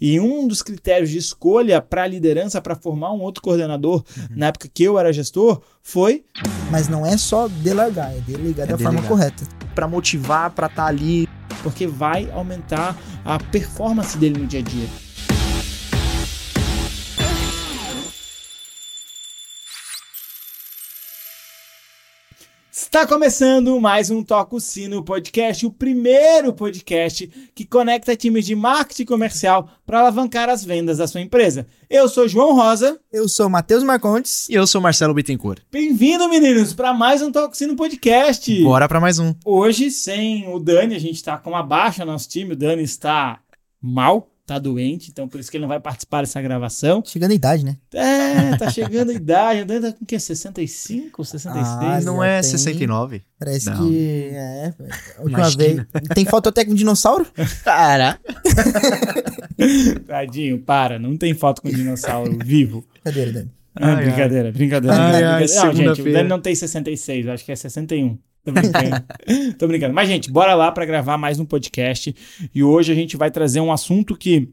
E um dos critérios de escolha para a liderança, para formar um outro coordenador, uhum. na época que eu era gestor, foi. Mas não é só delegar, é delegar é da delegar. forma correta. Para motivar, para estar tá ali. Porque vai aumentar a performance dele no dia a dia. Está começando mais um Toco Sino Podcast, o primeiro podcast que conecta times de marketing comercial para alavancar as vendas da sua empresa. Eu sou João Rosa. Eu sou Matheus Marcontes. E eu sou Marcelo Bittencourt. Bem-vindo, meninos, para mais um Toco Sino Podcast. Bora para mais um. Hoje, sem o Dani, a gente está com uma baixa no nosso time. O Dani está mal tá doente, então por isso que ele não vai participar dessa gravação. Chegando a idade, né? É, tá chegando a idade. O tá com o quê? 65, 66? Ah, não é tem... 69. Parece não. que. É. A última vez. Tem foto até com dinossauro? Para! Tadinho, para. Não tem foto com dinossauro vivo. Brincadeira, Dani. Ah, ai, brincadeira, ai. brincadeira. Ai, brincadeira. Ai, não, gente, o Dani não tem 66, acho que é 61. Tô brincando. Tô brincando. Mas, gente, bora lá para gravar mais um podcast. E hoje a gente vai trazer um assunto que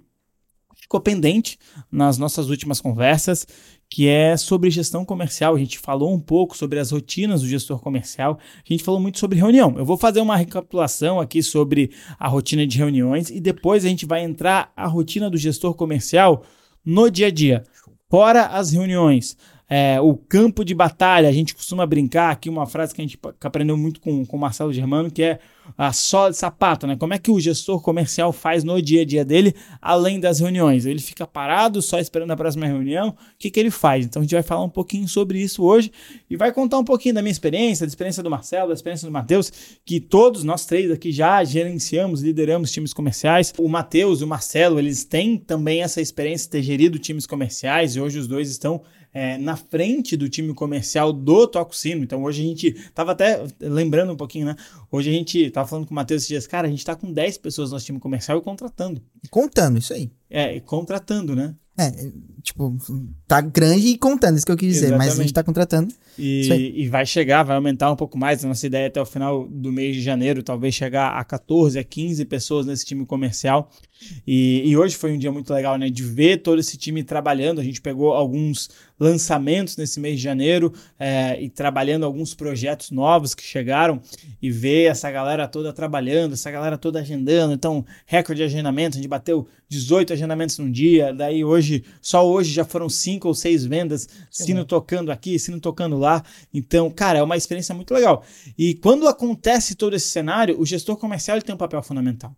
ficou pendente nas nossas últimas conversas, que é sobre gestão comercial. A gente falou um pouco sobre as rotinas do gestor comercial. A gente falou muito sobre reunião. Eu vou fazer uma recapitulação aqui sobre a rotina de reuniões e depois a gente vai entrar a rotina do gestor comercial no dia a dia. Fora as reuniões, é, o campo de batalha, a gente costuma brincar aqui uma frase que a gente aprendeu muito com, com o Marcelo Germano, que é a sola de sapato, né? Como é que o gestor comercial faz no dia a dia dele, além das reuniões? Ele fica parado só esperando a próxima reunião? O que, que ele faz? Então a gente vai falar um pouquinho sobre isso hoje e vai contar um pouquinho da minha experiência, da experiência do Marcelo, da experiência do Matheus, que todos nós três aqui já gerenciamos, lideramos times comerciais. O Matheus e o Marcelo, eles têm também essa experiência de ter gerido times comerciais e hoje os dois estão é, na frente do time comercial do Toco Sino. Então hoje a gente tava até lembrando um pouquinho, né? Hoje a gente tava falando com o Matheus esses dias, cara, a gente tá com 10 pessoas no nosso time comercial e contratando. Contando, isso aí. É, contratando, né? É, tipo, tá grande e contando, isso que eu quis dizer, Exatamente. mas a gente tá contratando. E, e, vai chegar, vai aumentar um pouco mais. A nossa ideia é até o final do mês de janeiro, talvez chegar a 14, a 15 pessoas nesse time comercial. E, e, hoje foi um dia muito legal, né? De ver todo esse time trabalhando. A gente pegou alguns lançamentos nesse mês de janeiro é, e trabalhando alguns projetos novos que chegaram e ver essa galera toda trabalhando, essa galera toda agendando. Então, recorde de agendamento, a gente bateu 18 agendamentos num dia. Daí hoje, só hoje já foram cinco ou seis vendas, sino tocando aqui, sino tocando lá. Então, cara, é uma experiência muito legal. E quando acontece todo esse cenário, o gestor comercial ele tem um papel fundamental.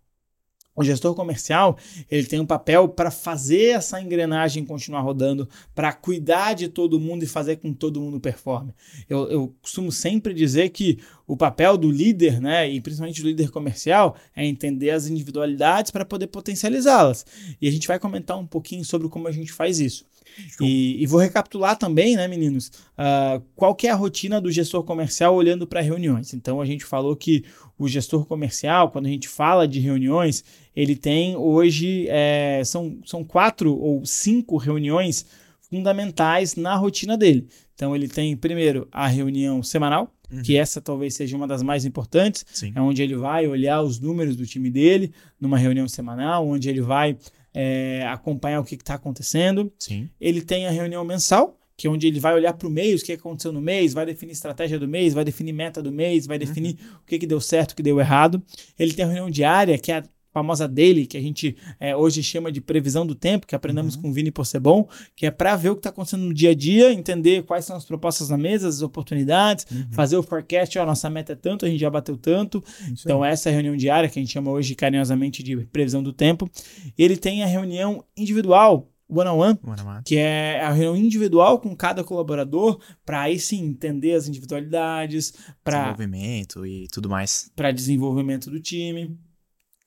O gestor comercial ele tem um papel para fazer essa engrenagem continuar rodando, para cuidar de todo mundo e fazer com que todo mundo performe. Eu, eu, costumo sempre dizer que o papel do líder, né, e principalmente do líder comercial, é entender as individualidades para poder potencializá-las. E a gente vai comentar um pouquinho sobre como a gente faz isso. E, e, vou recapitular também, né, meninos, uh, qual que é a rotina do gestor comercial olhando para reuniões. Então, a gente falou que o gestor comercial, quando a gente fala de reuniões, ele tem hoje, é, são, são quatro ou cinco reuniões fundamentais na rotina dele. Então, ele tem, primeiro, a reunião semanal, Uhum. que essa talvez seja uma das mais importantes, Sim. é onde ele vai olhar os números do time dele numa reunião semanal, onde ele vai é, acompanhar o que está acontecendo. Sim. Ele tem a reunião mensal, que é onde ele vai olhar para o mês, o que aconteceu no mês, vai definir estratégia do mês, vai definir meta do mês, vai definir uhum. o que, que deu certo, o que deu errado. Ele tem a reunião diária, que é a famosa daily, que a gente é, hoje chama de previsão do tempo, que aprendemos uhum. com o Vini Possebon, que é para ver o que está acontecendo no dia a dia, entender quais são as propostas na mesa, as oportunidades, uhum. fazer o forecast, ó, nossa meta é tanto, a gente já bateu tanto. Isso então, aí. essa é a reunião diária, que a gente chama hoje carinhosamente de previsão do tempo. Ele tem a reunião individual, one-on-one, -on -one, que é a reunião individual com cada colaborador, para aí sim entender as individualidades, para desenvolvimento e tudo mais, para desenvolvimento do time.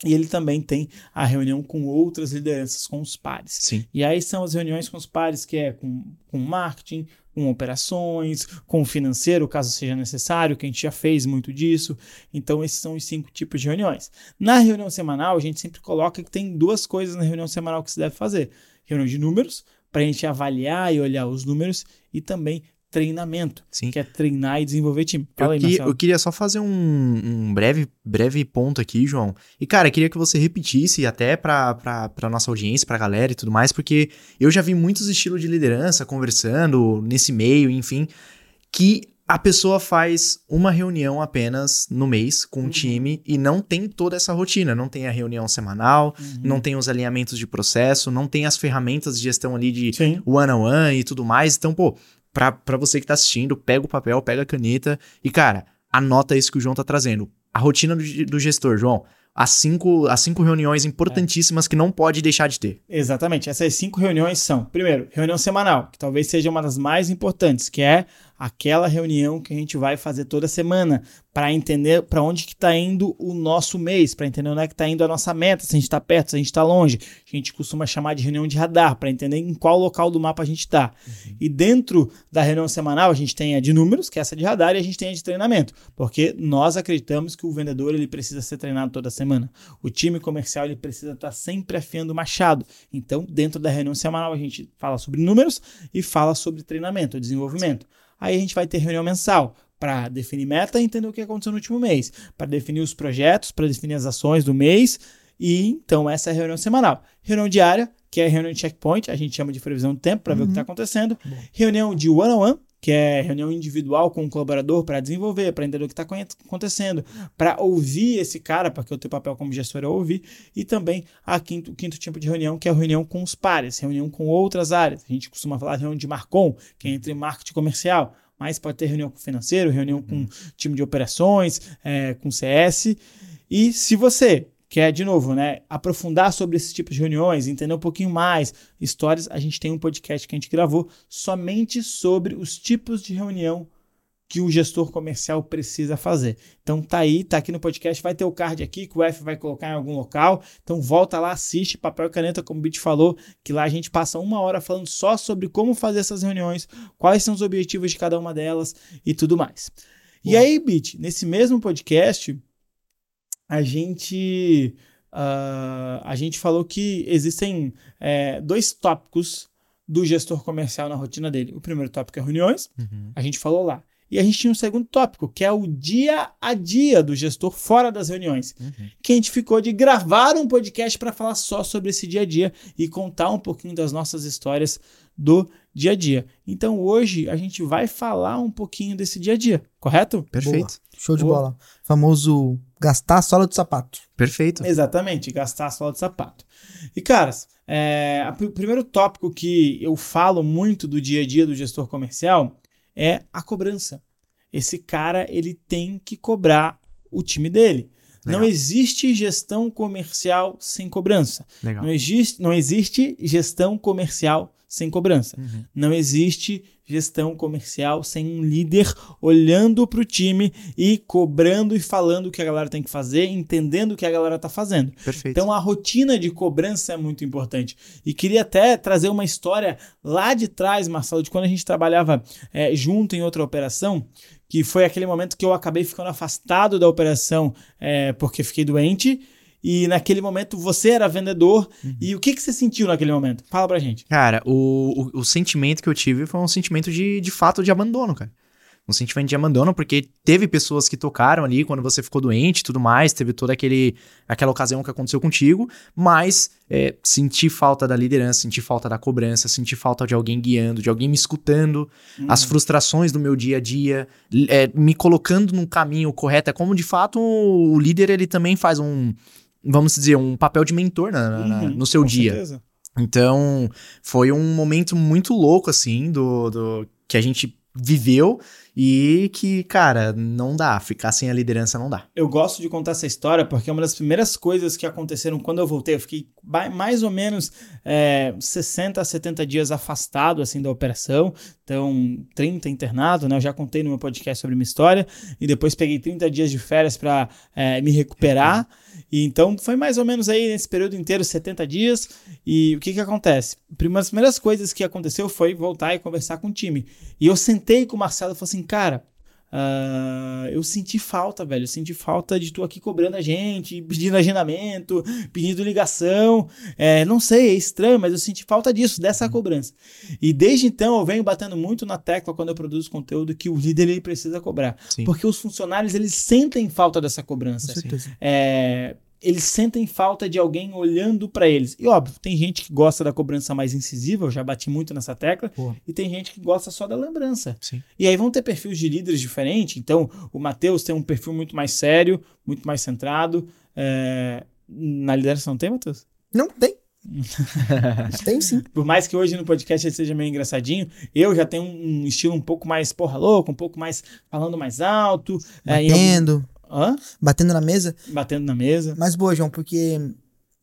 E ele também tem a reunião com outras lideranças, com os pares. Sim. E aí são as reuniões com os pares, que é com, com marketing, com operações, com financeiro, caso seja necessário, que a gente já fez muito disso. Então, esses são os cinco tipos de reuniões. Na reunião semanal, a gente sempre coloca que tem duas coisas na reunião semanal que se deve fazer: reunião de números, para a gente avaliar e olhar os números, e também treinamento, Sim. que é treinar e desenvolver time. Fala Eu, aí, que- eu queria só fazer um, um breve, breve ponto aqui, João. E, cara, queria que você repetisse até pra, pra, pra nossa audiência, pra galera e tudo mais, porque eu já vi muitos estilos de liderança conversando nesse meio, enfim, que a pessoa faz uma reunião apenas no mês com o Uhum. time e não tem toda essa rotina. Não tem a reunião semanal, Uhum. não tem os alinhamentos de processo, não tem as ferramentas de gestão ali de Sim. one-on-one e tudo mais. Então, pô, pra você que tá assistindo, pega o papel, pega a caneta e, cara, anota isso que o João tá trazendo. A rotina do, do gestor, João. As cinco, as cinco reuniões importantíssimas que não pode deixar de ter. Exatamente. Essas cinco reuniões são, primeiro, reunião semanal, que talvez seja uma das mais importantes, que é aquela reunião que a gente vai fazer toda semana para entender para onde que está indo o nosso mês, para entender onde é que está indo a nossa meta, se a gente está perto, se a gente está longe. A gente costuma chamar de reunião de radar, para entender em qual local do mapa a gente está. E dentro da reunião semanal, a gente tem a de números, que é essa de radar, e a gente tem a de treinamento, porque nós acreditamos que o vendedor ele precisa ser treinado toda semana. O time comercial ele precisa estar sempre afiando o machado. Então, dentro da reunião semanal, a gente fala sobre números e fala sobre treinamento, desenvolvimento. Aí a gente vai ter reunião mensal para definir meta e entender o que aconteceu no último mês, para definir os projetos, para definir as ações do mês. E então essa é a reunião semanal. Reunião diária, que é a reunião de checkpoint, a gente chama de previsão de tempo para ver o que está acontecendo. Reunião de one-on-one, que é reunião individual com o colaborador para desenvolver, para entender o que está acontecendo, para ouvir esse cara, porque o teu papel como gestor é ouvir, e também a quinto, o quinto tipo de reunião, que é a reunião com os pares, reunião com outras áreas. A gente costuma falar de reunião de Marcom, que é entre marketing comercial, mas pode ter reunião com financeiro, reunião com time de operações, é, com CS. E se você quer, de novo, né, aprofundar sobre esses tipos de reuniões, entender um pouquinho mais, histórias, a gente tem um podcast que a gente gravou somente sobre os tipos de reunião que o gestor comercial precisa fazer. Então tá aí, tá aqui no podcast, vai ter o card aqui que o F vai colocar em algum local. Então volta lá, assiste papel e caneta, como o Bit falou, que lá a gente passa uma hora falando só sobre como fazer essas reuniões, quais são os objetivos de cada uma delas e tudo mais. E aí, Bit, nesse mesmo podcast, a gente ah, a gente falou que existem é, dois tópicos do gestor comercial na rotina dele. O primeiro tópico é reuniões, a gente falou lá. E a gente tinha um segundo tópico, que é o dia a dia do gestor fora das reuniões. Que a gente ficou de gravar um podcast para falar só sobre esse dia a dia e contar um pouquinho das nossas histórias do dia a dia. Então hoje a gente vai falar um pouquinho desse dia a dia, correto? Perfeito. Show de Boa. bola. Famoso gastar a sola do sapato. Perfeito. Exatamente, gastar a sola de sapato. E, caras, é, o primeiro tópico que eu falo muito do dia a dia do gestor comercial é a cobrança. Esse cara, ele tem que cobrar o time dele. Não Legal. existe gestão comercial sem cobrança. Legal. Não existe, não existe gestão comercial sem cobrança. Uhum. Não existe gestão comercial sem um líder olhando para o time e cobrando e falando o que a galera tem que fazer, entendendo o que a galera está fazendo. Perfeito. Então a rotina de cobrança é muito importante. E queria até trazer uma história lá de trás, Marcelo, de quando a gente trabalhava é, junto em outra operação, que foi aquele momento que eu acabei ficando afastado da operação é, porque fiquei doente. E naquele momento você era vendedor. E o que, que você sentiu naquele momento? Fala pra gente. Cara, o, o, o sentimento que eu tive foi um sentimento de, de fato de abandono, cara. Um sentimento de abandono, porque teve pessoas que tocaram ali quando você ficou doente e tudo mais, teve toda aquele, aquela ocasião que aconteceu contigo, mas é, senti falta da liderança, senti falta da cobrança, senti falta de alguém guiando, de alguém me escutando, as frustrações do meu dia a dia, é, me colocando num caminho correto. É como de fato o líder ele também faz um, vamos dizer, um papel de mentor na- na- Uhum, no seu dia. certeza. Então, foi um momento muito louco, assim, do, do que a gente viveu e que, cara, não dá. Ficar sem a liderança não dá. Eu gosto de contar essa história porque é uma das primeiras coisas que aconteceram quando eu voltei. Eu fiquei mais ou menos é, 60 a 70 dias afastado assim da operação. Então, 30 internado, né? Eu já contei no meu podcast sobre minha história. E depois peguei 30 dias de férias para me recuperar. E então foi mais ou menos aí nesse período inteiro, 70 dias. E o que que acontece? Uma das primeiras coisas que aconteceu foi voltar e conversar com o time. E eu sentei com o Marcelo e falei assim, cara, Uh, eu senti falta, velho. Eu senti falta de tu aqui cobrando a gente, pedindo agendamento, pedindo ligação. É, não sei, é estranho, mas eu senti falta disso, dessa uhum. cobrança. E desde então eu venho batendo muito na tecla quando eu produzo conteúdo que o líder ele precisa cobrar. Sim. Porque os funcionários eles sentem falta dessa cobrança. Com certeza. É, eles sentem falta de alguém olhando para eles. E óbvio, tem gente que gosta da cobrança mais incisiva, eu já bati muito nessa tecla, Pô. e tem gente que gosta só da lembrança. Sim. E aí vão ter perfis de líderes diferentes. Então, o Matheus tem um perfil muito mais sério, muito mais centrado. É... Na liderança não tem, Matheus? Não tem. tem sim. Por mais que hoje no podcast ele seja meio engraçadinho, eu já tenho um estilo um pouco mais porra louca, um pouco mais falando mais alto. Batendo. É, Hã? Batendo na mesa? Batendo na mesa. Mas boa, João, porque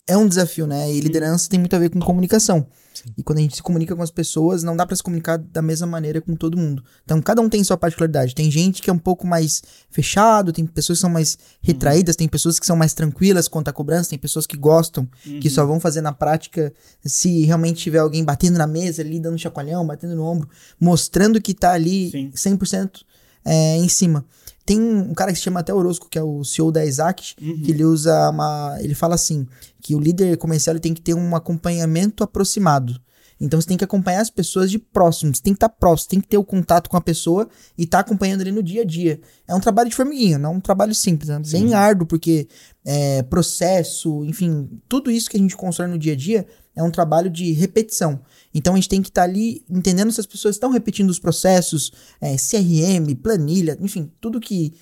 é um desafio, né? E liderança tem muito a ver com comunicação. Sim. E quando a gente se comunica com as pessoas, não dá para se comunicar da mesma maneira com todo mundo. Então, cada um tem sua particularidade. Tem gente que é um pouco mais fechado, tem pessoas que são mais retraídas, uhum. tem pessoas que são mais tranquilas quanto à cobrança, tem pessoas que gostam, uhum. que só vão fazer na prática se realmente tiver alguém batendo na mesa ali, dando um chacoalhão, batendo no ombro, mostrando que tá ali Sim. 100% é, em cima. Tem um cara que se chama até Orozco, que é o CEO da Isaac, uhum. que ele usa uma. Ele fala assim: que o líder comercial tem que ter um acompanhamento aproximado. Então você tem que acompanhar as pessoas de próximo, você tem que estar tá próximo, você tem que ter o contato com a pessoa e estar tá acompanhando ali no dia a dia. É um trabalho de formiguinha, não é um trabalho simples, é bem árduo, porque é, processo, enfim, tudo isso que a gente constrói no dia a dia é um trabalho de repetição. Então a gente tem que estar tá ali entendendo se as pessoas estão repetindo os processos, é, CRM, planilha, enfim, tudo que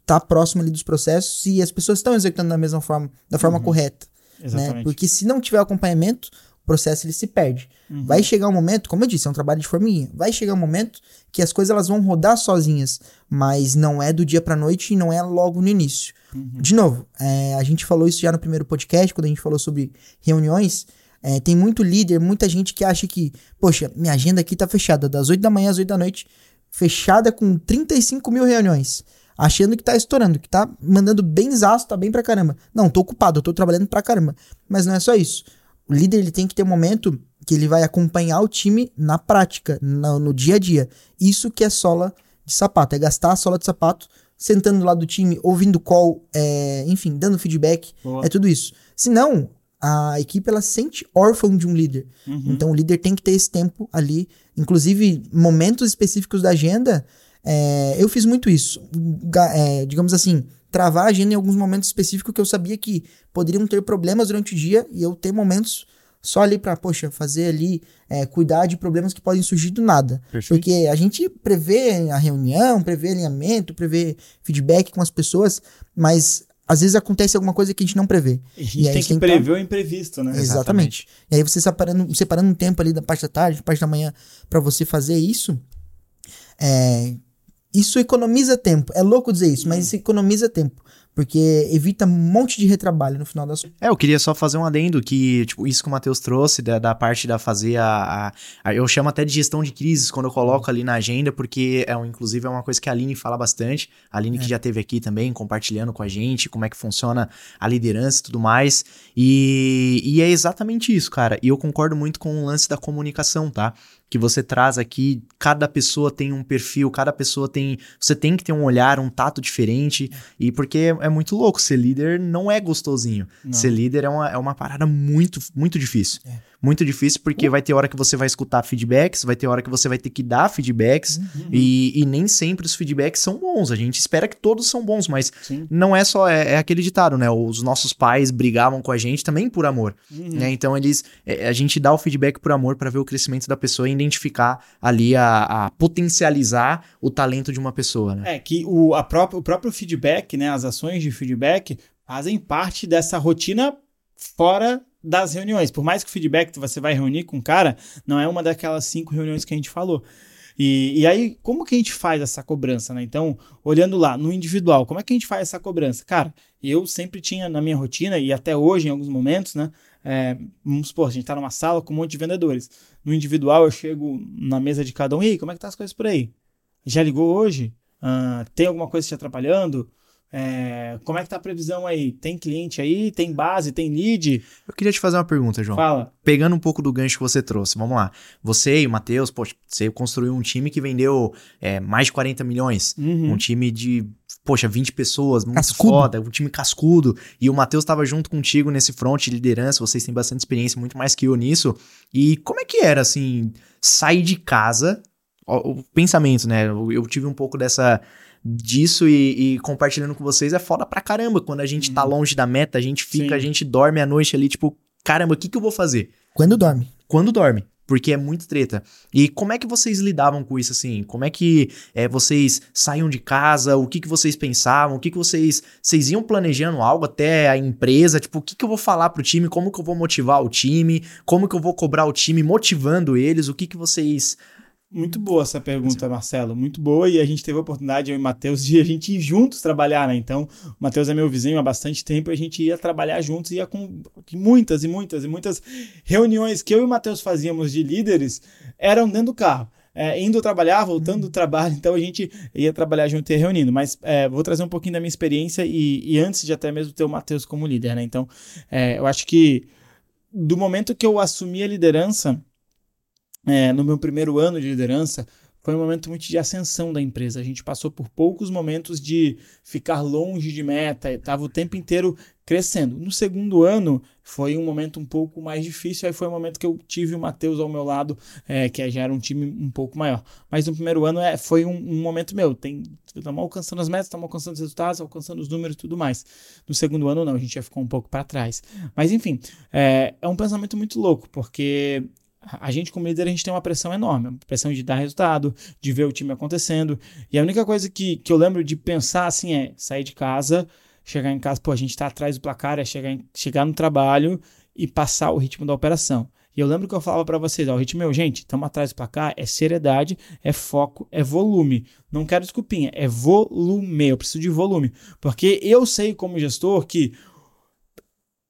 está próximo ali dos processos, se as pessoas estão executando da mesma forma, da forma uhum. correta. Né? Porque se não tiver acompanhamento, processo ele se perde. Uhum. Vai chegar um momento, como eu disse, é um trabalho de formiguinha. Vai chegar um momento que as coisas elas vão rodar sozinhas, mas não é do dia para noite e não é logo no início. Uhum. De novo, é, a gente falou isso já no primeiro podcast, quando a gente falou sobre reuniões. É, tem muito líder, muita gente que acha que, poxa, minha agenda aqui tá fechada, das 8 da manhã às 8 da noite, fechada com 35 mil reuniões. Achando que tá estourando, que tá mandando bem zaço, tá bem pra caramba. Não, tô ocupado, eu tô trabalhando pra caramba. Mas não é só isso. O líder ele tem que ter um momento que ele vai acompanhar o time na prática, no, no dia a dia. Isso que é sola de sapato, é gastar a sola de sapato, sentando do lado do time, ouvindo call, é, enfim, dando feedback, Boa. é tudo isso. Se não, a equipe ela sente órfão de um líder. Uhum. Então o líder tem que ter esse tempo ali, inclusive momentos específicos da agenda. É, eu fiz muito isso, é, digamos assim, travar a agenda em alguns momentos específicos que eu sabia que poderiam ter problemas durante o dia e eu ter momentos só ali para, poxa, fazer ali, é, cuidar de problemas que podem surgir do nada. Perfeito. Porque a gente prevê a reunião, prevê alinhamento, prevê feedback com as pessoas, mas às vezes acontece alguma coisa que a gente não prevê. A gente e tem que prever o imprevisto, né? Exatamente. Exatamente. E aí você separando, separando um tempo ali da parte da tarde, da parte da manhã, para você fazer isso, é, isso economiza tempo. É louco dizer isso, mas isso economiza tempo. Porque evita um monte de retrabalho no final das É, eu queria só fazer um adendo que, tipo, isso que o Matheus trouxe, da, da parte da fazer a, a, a, Eu chamo até de gestão de crises quando eu coloco ali na agenda, porque é um, inclusive é uma coisa que a Aline fala bastante. A Aline é. que já teve aqui também, compartilhando com a gente como é que funciona a liderança e tudo mais. E, e é exatamente isso, cara. E eu concordo muito com o lance da comunicação, tá? Que você traz aqui, cada pessoa tem um perfil, cada pessoa tem. Você tem que ter um olhar, um tato diferente. E porque é, é muito louco, ser líder não é gostosinho. Não. Ser líder é uma, é uma parada muito, muito difícil. É muito difícil, porque uh. vai ter hora que você vai escutar feedbacks, vai ter hora que você vai ter que dar feedbacks, uhum. e, e, nem sempre os feedbacks são bons. A gente espera que todos são bons, mas Sim. não é só, é, é, aquele ditado, né? Os nossos pais brigavam com a gente também por amor, uhum. né? Então eles, é, a gente dá o feedback por amor para ver o crescimento da pessoa e identificar ali a, a, potencializar o talento de uma pessoa, né? É, que o, a própria, o próprio feedback, né? As ações de feedback fazem parte dessa rotina fora das reuniões. Por mais que o feedback que você vai reunir com o cara não é uma daquelas cinco reuniões que a gente falou. E, e aí, como que a gente faz essa cobrança, né? Então, olhando lá, no individual, como é que a gente faz essa cobrança? Cara, eu sempre tinha na minha rotina, e até hoje, em alguns momentos, né? É, vamos supor, a gente tá numa sala com um monte de vendedores. No individual, eu chego na mesa de cada um, e aí, como é que tá as coisas por aí? Já ligou hoje? Uh, tem alguma coisa te atrapalhando? É, como é que tá a previsão aí? Tem cliente aí? Tem base? Tem lead? Eu queria te fazer uma pergunta, João. Fala. Pegando um pouco do gancho que você trouxe, vamos lá. Você e o Matheus, poxa, você construiu um time que vendeu é, mais de 40 milhões. Uhum. Um time de, poxa, 20 pessoas, muito Cascudo. foda, um time cascudo. E o Matheus estava junto contigo nesse front de liderança, vocês têm bastante experiência, muito mais que eu nisso. E como é que era, assim, sair de casa? O, o pensamento, né? Eu, eu tive um pouco dessa disso e, e compartilhando com vocês é foda pra caramba. Quando a gente tá longe da meta, a gente fica, Uhum. Sim. a gente dorme à noite ali, tipo, caramba, o que, que eu vou fazer? Quando dorme. quando dorme. Porque é muito treta. E como é que vocês lidavam com isso, assim? Como é que é, vocês saíam de casa? O que, que vocês pensavam? O que, que vocês... Vocês iam planejando algo até a empresa? Tipo, o que, que eu vou falar pro time? Como que eu vou motivar o time? Como que eu vou cobrar o time motivando eles? O que que vocês... Muito boa essa pergunta, Marcelo. Muito boa. E a gente teve a oportunidade, eu e o Matheus, de a gente ir juntos trabalhar, né? Então, o Matheus é meu vizinho há bastante tempo e a gente ia trabalhar juntos, ia com muitas e muitas e muitas reuniões que eu e o Matheus fazíamos de líderes eram dentro do carro. É, indo trabalhar, voltando do trabalho, então a gente ia trabalhar junto e reunindo. Mas é, vou trazer um pouquinho da minha experiência e, e antes de até mesmo ter o Matheus como líder, né? Então, é, eu acho que do momento que eu assumi a liderança, é, no meu primeiro ano de liderança, foi um momento muito de ascensão da empresa. A gente passou por poucos momentos de ficar longe de meta, estava o tempo inteiro crescendo. No segundo ano, foi um momento um pouco mais difícil, aí foi o momento que eu tive o Matheus ao meu lado, é, que já era um time um pouco maior. Mas no primeiro ano é, foi um, um momento meu, estamos alcançando as metas, estamos alcançando os resultados, alcançando os números e tudo mais. No segundo ano, não, a gente já ficou um pouco para trás. Mas enfim, é, é um pensamento muito louco, porque a gente, como líder, a gente tem uma pressão enorme, uma pressão de dar resultado, de ver o time acontecendo. E a única coisa que, que eu lembro de pensar assim é sair de casa, chegar em casa, pô, a gente tá atrás do placar, é chegar, em- chegar no trabalho e passar o ritmo da operação. E eu lembro que eu falava para vocês, ó, o ritmo meu, gente, estamos atrás do placar, é seriedade, é foco, é volume. Não quero desculpinha, é volume. Eu preciso de volume. Porque eu sei, como gestor, que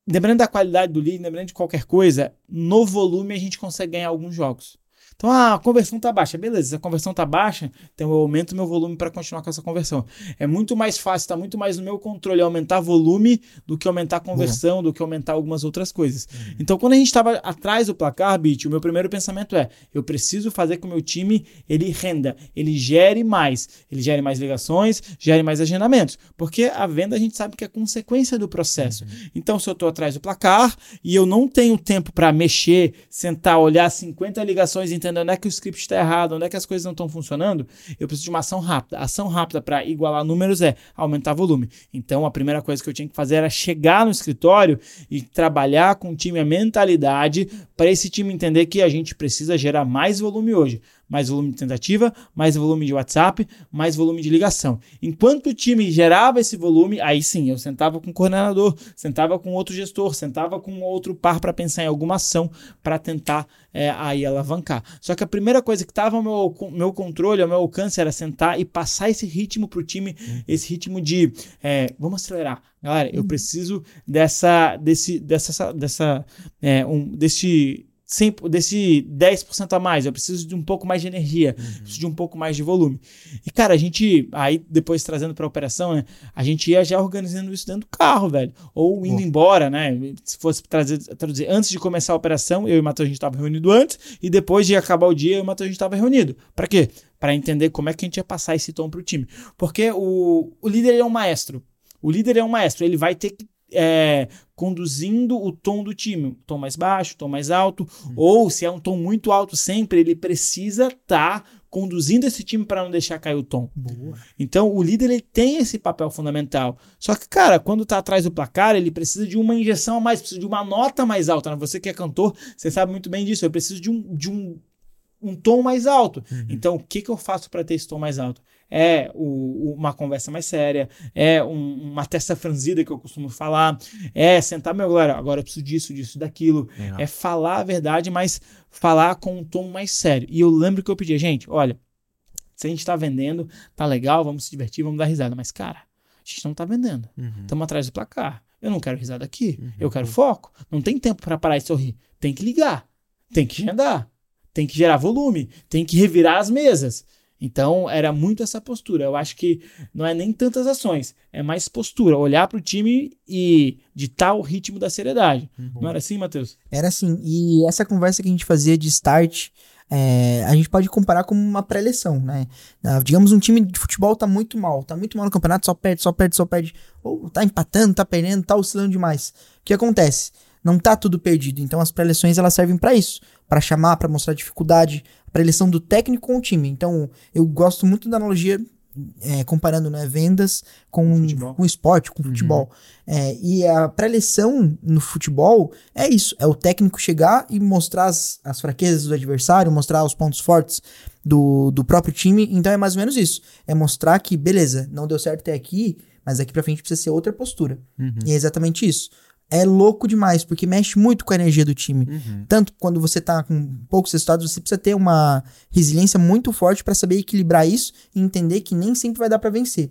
dependendo da qualidade do lead, independente de qualquer coisa, no volume a gente consegue ganhar alguns jogos. Então, ah, a conversão tá baixa. Beleza, se a conversão tá baixa, então eu aumento meu volume para continuar com essa conversão. É muito mais fácil, tá muito mais no meu controle aumentar volume do que aumentar a conversão, do que aumentar algumas outras coisas. Então, quando a gente estava atrás do placar, Bit, o meu primeiro pensamento é: eu preciso fazer com que o meu time ele renda, ele gere mais, ele gere mais ligações, gere mais agendamentos, porque a venda a gente sabe que é consequência do processo. Então, se eu estou atrás do placar e eu não tenho tempo para mexer, sentar, olhar 50 ligações, entender onde é que o script está errado, onde é que as coisas não estão funcionando, eu preciso de uma ação rápida. A ação rápida para igualar números é aumentar volume. Então, a primeira coisa que eu tinha que fazer era chegar no escritório e trabalhar com o time a mentalidade para esse time entender que a gente precisa gerar mais volume hoje. Mais volume de tentativa, mais volume de WhatsApp, mais volume de ligação. Enquanto o time gerava esse volume, aí sim, eu sentava com o coordenador, sentava com outro gestor, sentava com outro par para pensar em alguma ação para tentar é, aí alavancar. Só que a primeira coisa que estava ao meu, meu controle, ao meu alcance, era sentar e passar esse ritmo para o time, esse ritmo de é, vamos acelerar. Galera, eu preciso dessa, desse, dessa, dessa, é, um, desse 100, desse 10% a mais, eu preciso de um pouco mais de energia, preciso de um pouco mais de volume. E, cara, a gente, aí depois trazendo para a operação, né, a gente ia já organizando isso dentro do carro, velho, ou indo embora, né, se fosse trazer, traduzir, antes de começar a operação, eu e o Matheus, a gente estava reunido antes, e depois de acabar o dia, eu e o Matheus, a gente estava reunido. Para quê? Para entender como é que a gente ia passar esse tom pro time. Porque o, o líder é um maestro. O líder é um maestro, ele vai ter que é, conduzindo o tom do time, tom mais baixo, tom mais alto, ou se é um tom muito alto sempre, ele precisa estar tá conduzindo esse time para não deixar cair o tom. Boa. Então, o líder ele tem esse papel fundamental. Só que, cara, quando tá atrás do placar, ele precisa de uma injeção a mais, precisa de uma nota mais alta. Né? Você que é cantor, você sabe muito bem disso. Eu preciso de um, de um, um tom mais alto. Então, o que, que eu faço para ter esse tom mais alto? É o, uma conversa mais séria, é um, uma testa franzida que eu costumo falar, é sentar, meu, galera, agora eu preciso disso, disso, daquilo. Legal. É falar a verdade, mas falar com um tom mais sério. E eu lembro que eu pedi, gente, olha, se a gente tá vendendo, tá legal, vamos se divertir, vamos dar risada. Mas, cara, a gente não tá vendendo. Uhum. Estamos atrás do placar. Eu não quero risada aqui. Eu quero foco. Não tem tempo para parar e sorrir. Tem que ligar. Tem que agendar. Tem que gerar volume. Tem que revirar as mesas. Então, era muito essa postura. Eu acho que não é nem tantas ações, é mais postura. Olhar para o time e ditar o ritmo da seriedade. Uhum. Não era assim, Matheus? Era assim. E essa conversa que a gente fazia de start, é, a gente pode comparar com uma pré-eleição, né? Ah, digamos, um time de futebol tá muito mal, tá muito mal no campeonato, só perde, só perde, só perde. Ou tá empatando, tá perdendo, tá oscilando demais. O que acontece? Não tá tudo perdido. Então as pré-eleições elas servem para isso, para chamar, para mostrar dificuldade, para eleição do técnico com o time. Então, eu gosto muito da analogia é, comparando né, vendas com, com esporte, com uhum. futebol. É, e a pré-eleição no futebol é isso: é o técnico chegar e mostrar as, as fraquezas do adversário, mostrar os pontos fortes do, do próprio time. Então é mais ou menos isso: é mostrar que, beleza, não deu certo até aqui, mas daqui pra frente precisa ser outra postura. Uhum. E é exatamente isso é louco demais, porque mexe muito com a energia do time. Uhum. Tanto quando você tá com poucos resultados, você precisa ter uma resiliência muito forte para saber equilibrar isso e entender que nem sempre vai dar para vencer.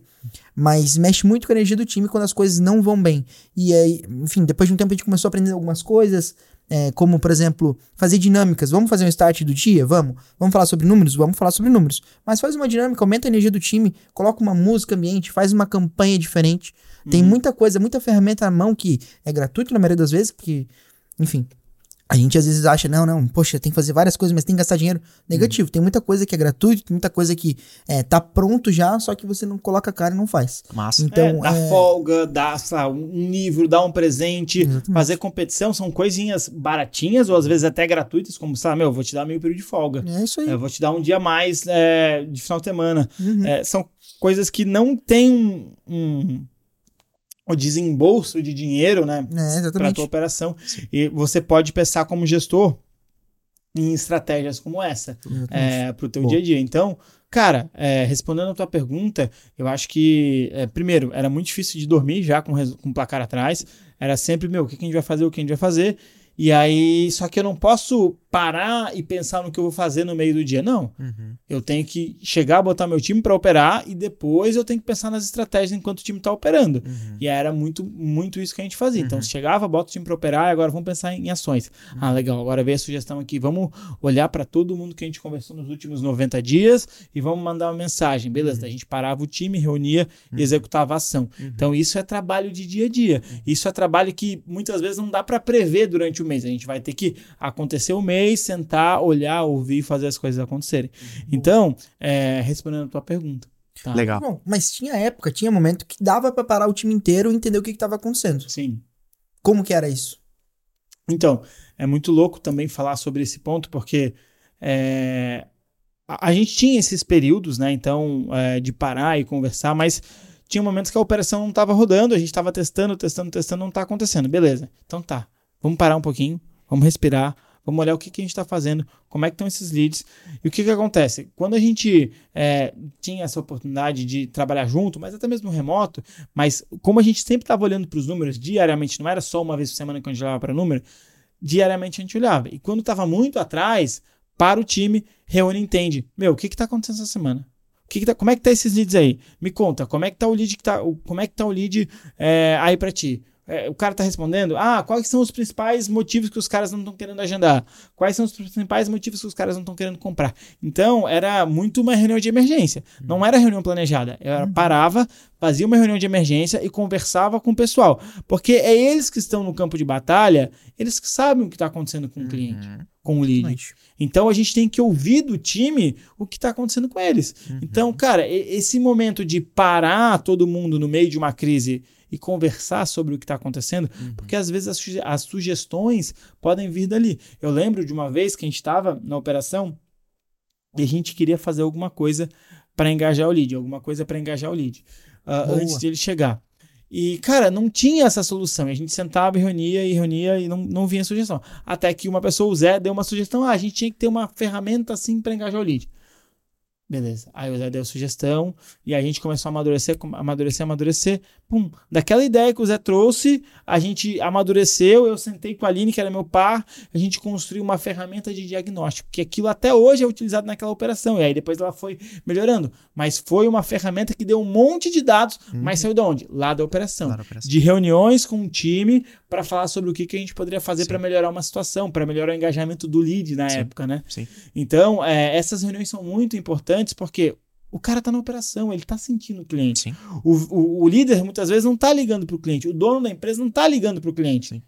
Mas mexe muito com a energia do time quando as coisas não vão bem. E aí, enfim, depois de um tempo a gente começou a aprender algumas coisas, é, como, por exemplo, fazer dinâmicas. Vamos fazer um start do dia? Vamos. Vamos falar sobre números? Vamos falar sobre números. Mas faz uma dinâmica, aumenta a energia do time, coloca uma música ambiente, faz uma campanha diferente. Tem uhum. muita coisa, muita ferramenta na mão que é gratuito na maioria das vezes, porque, enfim, a gente às vezes acha, não, não, poxa, tem que fazer várias coisas, mas tem que gastar dinheiro. Negativo, uhum. tem muita coisa que é gratuito, tem muita coisa que é, tá pronto já, só que você não coloca a cara e não faz. Massa. Então, é, dá é... folga, dá sabe, um livro, dá um presente, Exatamente. fazer competição, são coisinhas baratinhas ou às vezes até gratuitas, como, sabe, meu, vou te dar meio período de folga. É isso aí. Eu vou te dar um dia mais é, de final de semana. Uhum. É, são coisas que não tem um, um o desembolso de dinheiro, né, é, para a tua operação. Sim. E você pode pensar como gestor em estratégias como essa é, para o teu Bom. dia a dia. Então, cara, é, respondendo a tua pergunta, eu acho que, é, primeiro, era muito difícil de dormir já com, com o placar atrás. Era sempre, meu, o que, que a gente vai fazer, o que a gente vai fazer. E aí, só que eu não posso parar e pensar no que eu vou fazer no meio do dia. Não. Uhum. Eu tenho que chegar, botar meu time para operar e depois eu tenho que pensar nas estratégias enquanto o time está operando. Uhum. E era muito, muito isso que a gente fazia. Então, uhum. Então, chegava, bota o time para operar e agora vamos pensar em ações. Uhum. Ah, legal. Agora veio a sugestão aqui. Vamos olhar para todo mundo que a gente conversou nos últimos 90 dias e vamos mandar uma mensagem. Beleza. Uhum. A gente parava o time, reunia e uhum. executava a ação. Então, isso é trabalho de dia a dia. Isso é trabalho que muitas vezes não dá para prever durante o mês. A gente vai ter que acontecer o mês, sentar, olhar, ouvir e fazer as coisas acontecerem. Uhum. Então, é, respondendo a tua pergunta. Tá. Legal. Bom, mas tinha época, tinha momento que dava para parar o time inteiro e entender o que estava acontecendo. Sim. Como que era isso? Então, é muito louco também falar sobre esse ponto, porque é, a, a, gente tinha esses períodos, né? Então, é, de parar e conversar, mas tinha momentos que a operação não estava rodando, a gente estava testando, testando, testando, não está acontecendo. Beleza. Então tá. Vamos parar um pouquinho, vamos respirar, vamos olhar o que, que a gente está fazendo, como é que estão esses leads. E o que, que acontece? Quando a gente é, tinha essa oportunidade de trabalhar junto, mas até mesmo remoto, mas como a gente sempre estava olhando para os números diariamente, não era só uma vez por semana que a gente olhava para número, diariamente a gente olhava. E quando estava muito atrás, para o time, reúne e entende. Meu, o que está acontecendo essa semana? O que, que tá, como é que tá esses leads aí? Me conta, como é que tá o lead que tá, como é que tá o lead é, aí para ti? É, o cara está respondendo, ah, quais são os principais motivos que os caras não estão querendo agendar? Quais são os principais motivos que os caras não estão querendo comprar? Então, era muito uma reunião de emergência. Não era reunião planejada. Eu uhum. parava, fazia uma reunião de emergência e conversava com o pessoal. Porque é eles que estão no campo de batalha, eles que sabem o que está acontecendo com o cliente, uhum. com o lead. Então, a gente tem que ouvir do time o que está acontecendo com eles. Uhum. Então, cara, esse momento de parar todo mundo no meio de uma crise e conversar sobre o que está acontecendo, uhum. porque às vezes as, as, sugestões podem vir dali. Eu lembro de uma vez que a gente estava na operação e a gente queria fazer alguma coisa para engajar o lead, alguma coisa para engajar o lead, uh, antes de ele chegar. E, cara, não tinha essa solução. A gente sentava e reunia e reunia e não, não vinha sugestão. Até que uma pessoa, o Zé, deu uma sugestão: ah, a gente tinha que ter uma ferramenta assim para engajar o lead. Beleza. Aí o Zé deu sugestão e a gente começou a amadurecer, amadurecer, amadurecer. Pum. Daquela ideia que o Zé trouxe, a gente amadureceu. Eu sentei com a Aline, que era meu par, a gente construiu uma ferramenta de diagnóstico, que aquilo até hoje é utilizado naquela operação. E aí depois ela foi melhorando. Mas foi uma ferramenta que deu um monte de dados, uhum. mas saiu de onde? Lá da operação. Lá da operação. De reuniões com o time para falar sobre o que, que a gente poderia fazer para melhorar uma situação, para melhorar o engajamento do lead na Sim. época, né? Sim. Então, é, essas reuniões são muito importantes importantes porque o cara tá na operação, ele tá sentindo o cliente. O, o, o líder muitas vezes não tá ligando pro cliente, o dono da empresa não tá ligando pro cliente. Sim.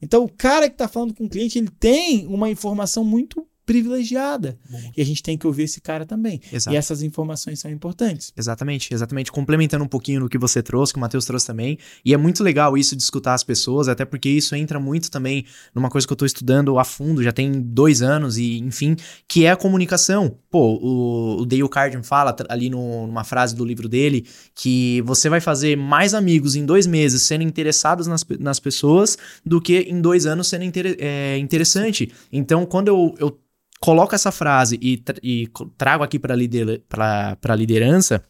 Então o cara que tá falando com o cliente, ele tem uma informação muito privilegiada. E a gente tem que ouvir esse cara também. Exato. E essas informações são importantes. Exatamente, exatamente. Complementando um pouquinho no que você trouxe, que o Matheus trouxe também. E é muito legal isso de escutar as pessoas, até porque isso entra muito também numa coisa que eu tô estudando a fundo, já tem dois anos, e enfim, que é a comunicação. Pô, o, o Dale Carden fala ali no- numa frase do livro dele que você vai fazer mais amigos em dois meses sendo interessados nas, nas pessoas do que em dois anos sendo inter- é, interessante. Então, quando eu, eu coloco essa frase e, e trago aqui para lider, pra liderança,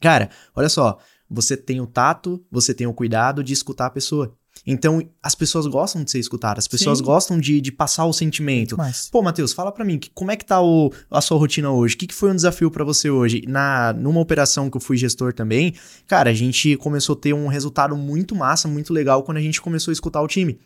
cara, olha só, você tem o tato, você tem o cuidado de escutar a pessoa. Então, as pessoas gostam de ser escutadas, as pessoas Sim. gostam de, de passar o sentimento. Mas, Pô, Matheus, fala pra mim, que- como é que tá o- a sua rotina hoje? O que, que foi um desafio pra você hoje? Na, numa operação que eu fui gestor também, cara, a gente começou a ter um resultado muito massa, muito legal quando a gente começou a escutar o time.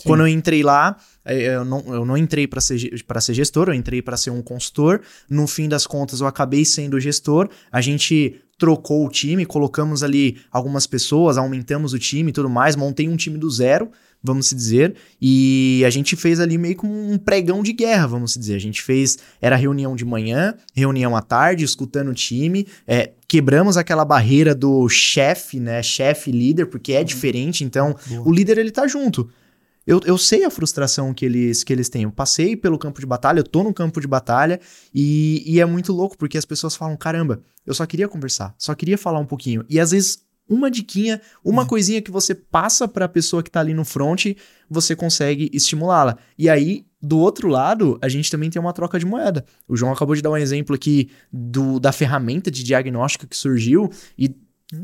Sim. Quando eu entrei lá, eh, eu não, eu não entrei pra ser, pra ser gestor, eu entrei pra ser um consultor. No fim das contas, eu acabei sendo gestor. A gente trocou o time, colocamos ali algumas pessoas, aumentamos o time e tudo mais, montei um time do zero, vamos se dizer, e a gente fez ali meio que um pregão de guerra, vamos se dizer. A gente fez, era reunião de manhã, reunião à tarde, escutando o time, é, quebramos aquela barreira do chefe, né, chefe líder, porque é diferente, então o líder ele tá junto. Eu, eu sei a frustração que eles, que eles têm. Eu passei pelo campo de batalha, eu tô no campo de batalha e, e é muito louco porque as pessoas falam: caramba, eu só queria conversar, só queria falar um pouquinho. E às vezes, uma diquinha, uma coisinha que você passa pra pessoa que tá ali no front, você consegue estimulá-la. E aí, do outro lado, a gente também tem uma troca de moeda. O João acabou de dar um exemplo aqui do, da ferramenta de diagnóstico que surgiu e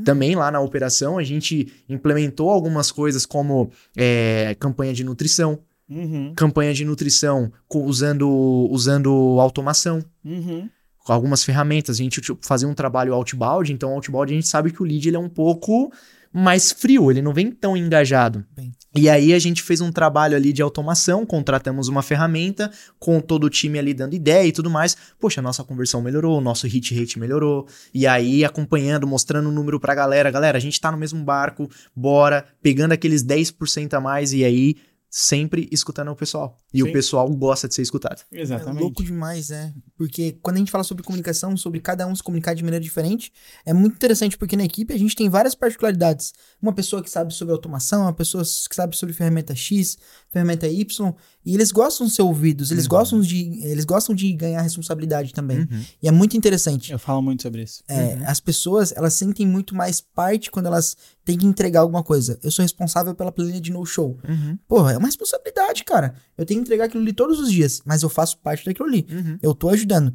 também lá na operação a gente implementou algumas coisas como é, campanha de nutrição, Uhum, campanha de nutrição usando, usando automação. uhum. Com algumas ferramentas, a gente tipo, fazia um trabalho outbound, então outbound a gente sabe que o lead ele é um pouco mais frio, ele não vem tão engajado. Bem. E aí a gente fez um trabalho ali de automação, contratamos uma ferramenta com todo o time ali dando ideia e tudo mais. Poxa, a nossa conversão melhorou, o nosso hit rate melhorou. E aí acompanhando, mostrando o número pra galera, galera, a gente tá no mesmo barco, bora, pegando aqueles 10% a mais e aí sempre escutando o pessoal. E Sim. o pessoal gosta de ser escutado. é Exatamente. louco demais, né? Porque quando a gente fala sobre comunicação, sobre cada um se comunicar de maneira diferente, é muito interessante porque na equipe a gente tem várias particularidades. Uma pessoa que sabe sobre automação, uma pessoa que sabe sobre ferramenta X, ferramenta Y, e eles gostam de ser ouvidos, eles Uhum. gostam de eles gostam de ganhar responsabilidade também. E é muito interessante. Eu falo muito sobre isso. É, As pessoas, elas sentem muito mais parte quando elas têm que entregar alguma coisa. Eu sou responsável pela planilha de no show. Uhum. Porra, é uma responsabilidade, cara. Eu tenho que entregar aquilo ali todos os dias, mas eu faço parte daquilo ali. Uhum. Eu tô ajudando.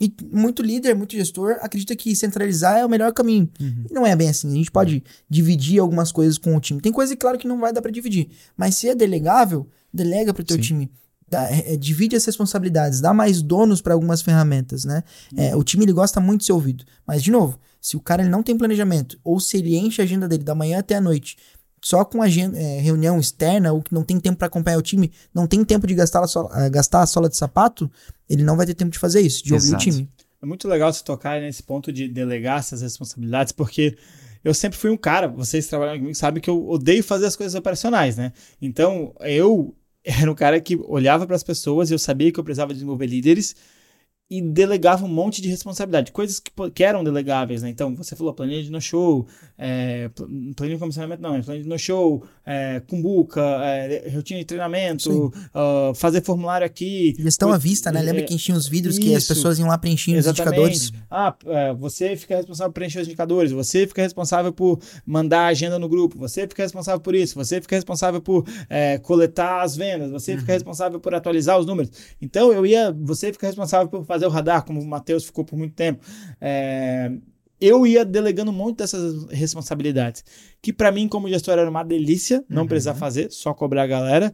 E muito líder, muito gestor acredita que centralizar é o melhor caminho. Uhum. E não é bem assim. A gente pode dividir algumas coisas com o time. Tem coisa, claro, que não vai dar pra dividir. Mas se é delegável, delega pro teu Sim. time. Dá- é, é, divide as responsabilidades, dá mais donos para algumas ferramentas, né? É, o time ele gosta muito de ser ouvido. Mas, de novo, se o cara ele não tem planejamento, ou se ele enche a agenda dele da manhã até a noite, só com agenda, é, reunião externa, ou que não tem tempo para acompanhar o time, não tem tempo de gastar a, sola, gastar a sola de sapato, ele não vai ter tempo de fazer isso, de ouvir Exato. o time. É muito legal você tocar nesse ponto de delegar essas responsabilidades, porque eu sempre fui um cara, vocês trabalham comigo, sabem que eu odeio fazer as coisas operacionais, né? Então, eu era um cara que olhava para as pessoas e eu sabia que eu precisava desenvolver líderes e delegava um monte de responsabilidade, coisas que, que eram delegáveis, né? Então, você falou planilha de no-show, é, pl- planilha de comissionamento não, é planilha de no-show, é, cumbuca, é, rotina de treinamento, ah, fazer formulário aqui. Gestão à vista, né? Lembra é, que tinha os vidros que as isso. pessoas iam lá preenchendo os indicadores? Ah, é, você fica responsável por preencher os indicadores, você fica responsável por mandar a agenda no grupo, você fica responsável por isso, você fica responsável por coletar as vendas, você fica responsável por atualizar os números. Então eu ia, você fica responsável por fazer o radar, como o Matheus ficou por muito tempo. É, eu ia delegando um monte dessas responsabilidades, que para mim como gestor era uma delícia, não Uhum. precisar fazer, só cobrar a galera.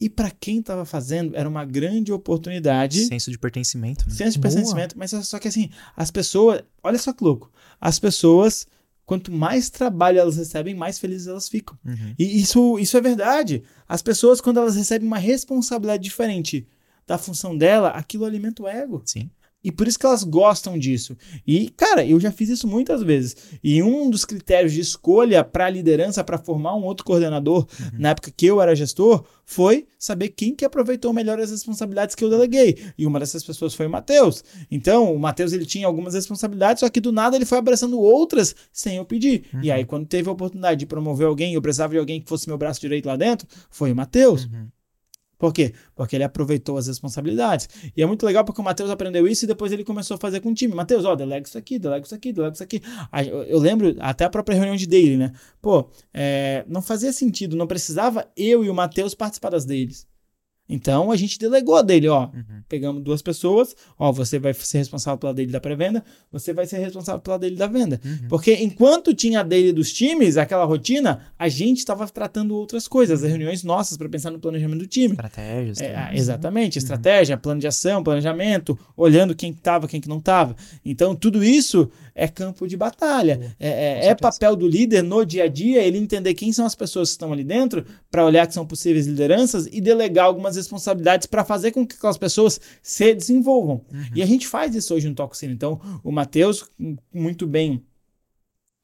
E para quem estava fazendo, era uma grande oportunidade Senso de pertencimento. Né? Senso de Boa. pertencimento, mas só que assim, as pessoas, olha só que louco, as pessoas, quanto mais trabalho elas recebem, mais felizes elas ficam. Uhum. E isso, isso é verdade. As pessoas, quando elas recebem uma responsabilidade diferente da função dela, aquilo alimenta o ego. Sim. E por isso que elas gostam disso. E, cara, eu já fiz isso muitas vezes. E um dos critérios de escolha para a liderança, para formar um outro coordenador, uhum. na época que eu era gestor, foi saber quem que aproveitou melhor as responsabilidades que eu deleguei. E uma dessas pessoas foi o Matheus. Então, o Matheus ele tinha algumas responsabilidades, só que do nada ele foi abraçando outras sem eu pedir. Uhum. E aí, quando teve a oportunidade de promover alguém, eu precisava de alguém que fosse meu braço direito lá dentro, foi o Matheus. Uhum. Por quê? Porque ele aproveitou as responsabilidades. E é muito legal porque o Matheus aprendeu isso e depois ele começou a fazer com o time. Matheus, ó, delega isso aqui, delega isso aqui, delega isso aqui. Eu lembro até a própria reunião de daily, né? Pô, é, não fazia sentido, não precisava eu e o Matheus participar das deles. Então a gente delegou a dele, ó. Uhum. Pegamos duas pessoas, ó, você vai ser responsável pela dele da pré-venda, você vai ser responsável pela dele da venda. Uhum. Porque enquanto tinha a dele dos times, aquela rotina, a gente estava tratando outras coisas, as reuniões nossas para pensar no planejamento do time. Estratégias. É, exatamente, uhum. estratégia, plano de ação, planejamento, olhando quem estava, quem que não estava. Então tudo isso é campo de batalha. É, é, é papel do líder no dia a dia ele entender quem são as pessoas que estão ali dentro para olhar que são possíveis lideranças e delegar algumas responsabilidades para fazer com que aquelas pessoas se desenvolvam. Uhum. E a gente faz isso hoje no Toxino. Então, o Matheus, muito bem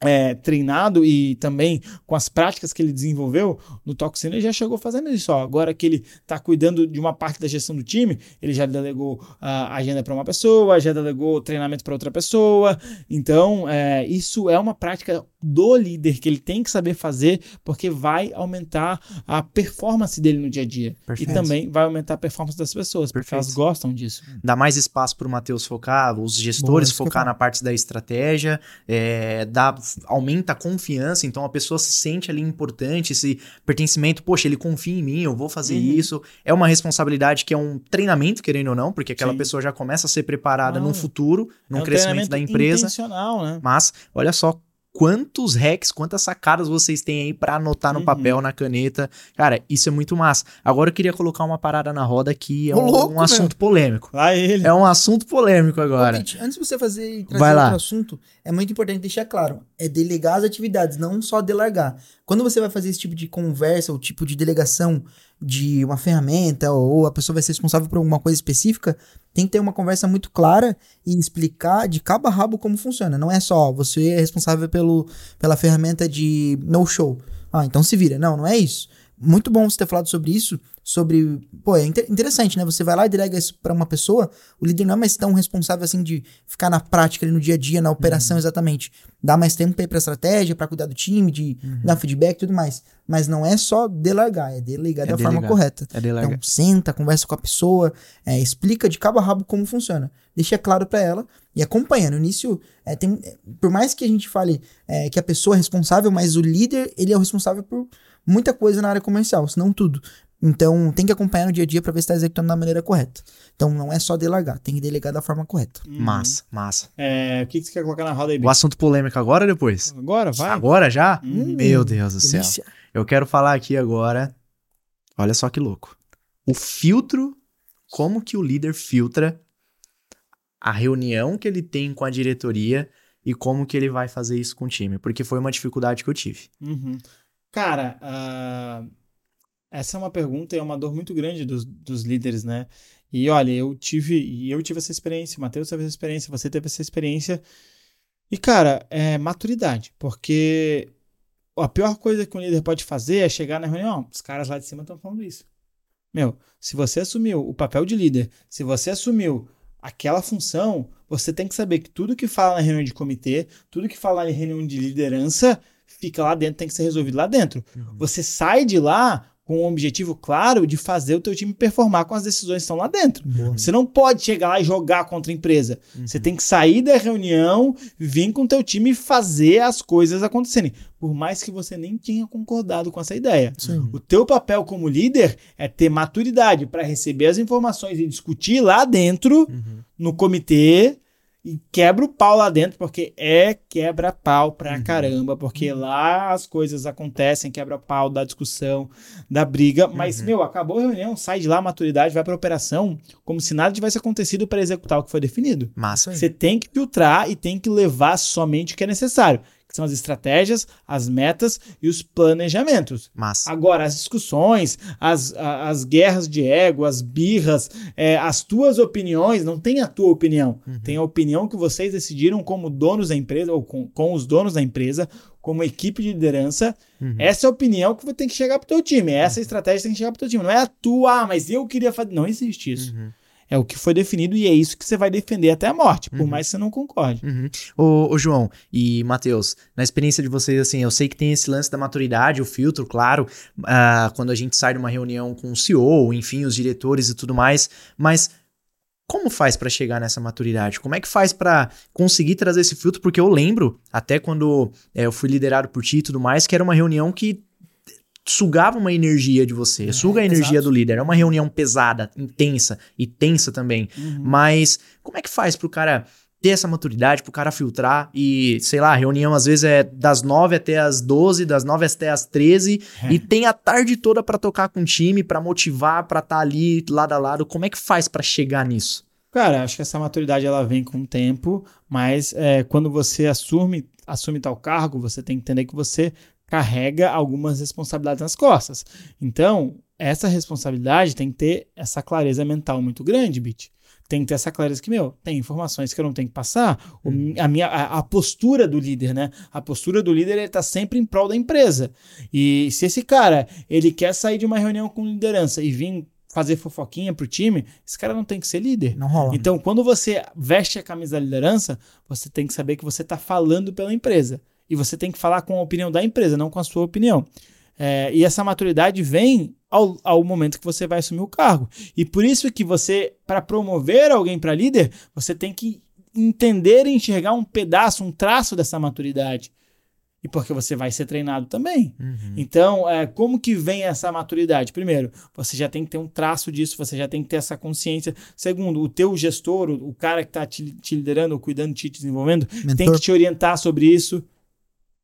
é, treinado e também com as práticas que ele desenvolveu no Toxina, ele já chegou fazendo isso. Ó. Agora que ele está cuidando de uma parte da gestão do time, ele já delegou a agenda para uma pessoa, já delegou treinamento para outra pessoa. Então, é, isso é uma prática do líder que ele tem que saber fazer, porque vai aumentar a performance dele no dia a dia. Perfeito. E também vai aumentar a performance das pessoas, Perfeito. porque elas gostam disso. Dá mais espaço para o Matheus focar, os gestores Boa, focar na parte da estratégia, é, dá aumenta a confiança, então a pessoa se sente ali importante, esse pertencimento, poxa, ele confia em mim, eu vou fazer uhum. isso. É uma responsabilidade que é um treinamento, querendo ou não, porque aquela Sim. pessoa já começa a ser preparada ah, num futuro, num é um crescimento da empresa. Intencional, né? Mas, olha só quantos hacks, quantas sacadas vocês têm aí para anotar no uhum. papel, na caneta. Cara, isso é muito massa. Agora eu queria colocar uma parada na roda que é um, louco, um assunto polêmico. Vai ele. É um assunto polêmico agora. Ô, Pete, antes de você fazer trazer Vai lá. outro assunto, é muito importante deixar claro, é delegar as atividades, não só delargar. Quando você vai fazer esse tipo de conversa, ou tipo de delegação de uma ferramenta, ou a pessoa vai ser responsável por alguma coisa específica, tem que ter uma conversa muito clara e explicar de cabo a rabo como funciona. Não é só você é responsável pelo, pela ferramenta de no-show. Ah, então se vira. Não, não é isso. Muito bom você ter falado sobre isso, sobre. Pô, é interessante, né? Você vai lá e delega isso para uma pessoa, o líder não é mais tão responsável assim de ficar na prática, ali, no dia a dia, na operação uhum. exatamente. Dá mais tempo aí pra estratégia, para cuidar do time, de uhum. dar feedback e tudo mais. Mas não é só delegar, é delegar é da delegar. forma correta. É delegar. Então, senta, conversa com a pessoa, é, explica de cabo a rabo como funciona. Deixa claro para ela e acompanha. No início, é, tem, por mais que a gente fale é, que a pessoa é responsável, mas o líder, ele é o responsável por muita coisa na área comercial, se não tudo. Então, tem que acompanhar no dia a dia para ver se está executando da maneira correta. Então, não é só delegar, tem que delegar da forma correta. Uhum. Massa, massa. É, o que, que você quer colocar na roda aí, O assunto polêmico agora ou depois? Agora, vai. Agora já? Uhum. Meu Deus do Delícia. céu. Eu quero falar aqui agora. Olha só que louco. O filtro, como que o líder filtra a reunião que ele tem com a diretoria e como que ele vai fazer isso com o time. Porque foi uma dificuldade que eu tive. Uhum. Cara, uh, essa é uma pergunta e é uma dor muito grande dos, dos líderes, né? E olha, eu tive, e eu tive essa experiência, o Matheus teve essa experiência, você teve essa experiência. E, cara, é maturidade, porque a pior coisa que um líder pode fazer é chegar na reunião, os caras lá de cima estão falando isso. Meu, se você assumiu o papel de líder, se você assumiu aquela função, você tem que saber que tudo que fala na reunião de comitê, tudo que fala em reunião de liderança, fica lá dentro, tem que ser resolvido lá dentro. Uhum. Você sai de lá com um objetivo claro de fazer o teu time performar com as decisões que estão lá dentro. Uhum. Você não pode chegar lá e jogar contra a empresa. Uhum. Você tem que sair da reunião, vir com o teu time e fazer as coisas acontecerem. Por mais que você nem tenha concordado com essa ideia. Sim. O teu papel como líder é ter maturidade para receber as informações e discutir lá dentro, uhum. no comitê, e quebra o pau lá dentro, porque é quebra-pau pra uhum. caramba, porque uhum. lá as coisas acontecem, quebra-pau da discussão, da briga, mas, uhum. meu, acabou a reunião, sai de lá, maturidade, vai pra operação, como se nada tivesse acontecido para executar o que foi definido. Massa. Você tem que filtrar e tem que levar somente o que é necessário. Que são as estratégias, as metas e os planejamentos. Massa. Agora, as discussões, as, as guerras de ego, as birras, é, as tuas opiniões, não tem a tua opinião. Uhum. Tem a opinião que vocês decidiram como donos da empresa, ou com, com os donos da empresa, como equipe de liderança. Uhum. Essa é a opinião que tem que chegar pro teu time. Essa estratégia tem que chegar pro teu time. Não é a tua, ah, mas eu queria fazer. Não existe isso. Uhum. É o que foi definido e é isso que você vai defender até a morte, por Uhum. mais que você não concorde. Uhum. Ô, ô, João e Matheus, na experiência de vocês, assim, eu sei que tem esse lance da maturidade, o filtro, claro, ah, quando a gente sai de uma reunião com o CEO, enfim, os diretores e tudo mais, mas como faz pra chegar nessa maturidade? Como é que faz pra conseguir trazer esse filtro? Porque eu lembro, até quando é, eu fui liderado por ti e tudo mais, que era uma reunião que sugava uma energia de você, suga a energia exato. do líder. É uma reunião pesada, intensa e tensa também. Mas como é que faz pro cara ter essa maturidade, pro cara filtrar e, sei lá, a reunião às vezes é das 9 até as 12, das 9 até as 13 É. e tem a tarde toda pra tocar com o time, pra motivar, pra estar ali lado a lado. Como é que faz pra chegar nisso? Cara, acho que essa maturidade ela vem com o tempo, mas é, quando você assume, assume tal cargo, você tem que entender que você carrega algumas responsabilidades nas costas. Então, essa responsabilidade tem que ter essa clareza mental muito grande, Bit. Tem que ter essa clareza que, meu, tem informações que eu não tenho que passar. O mi- a, minha, a, a postura do líder, né? A postura do líder, ele tá sempre em prol da empresa. E se esse cara, ele quer sair de uma reunião com liderança e vir fazer fofoquinha pro time, esse cara não tem que ser líder. Não rola. Então, quando você veste a camisa da liderança, você tem que saber que você está falando pela empresa. E você tem que falar com a opinião da empresa, não com a sua opinião. É, e essa maturidade vem ao, ao momento que você vai assumir o cargo. E por isso que você, para promover alguém para líder, você tem que entender e enxergar um pedaço, um traço dessa maturidade. E porque você vai ser treinado também. Então, é, como que vem essa maturidade? Primeiro, você já tem que ter um traço disso, você já tem que ter essa consciência. Segundo, o teu gestor, o, o cara que está te, te liderando, ou cuidando te desenvolvendo, tem Mentor. que te orientar sobre isso.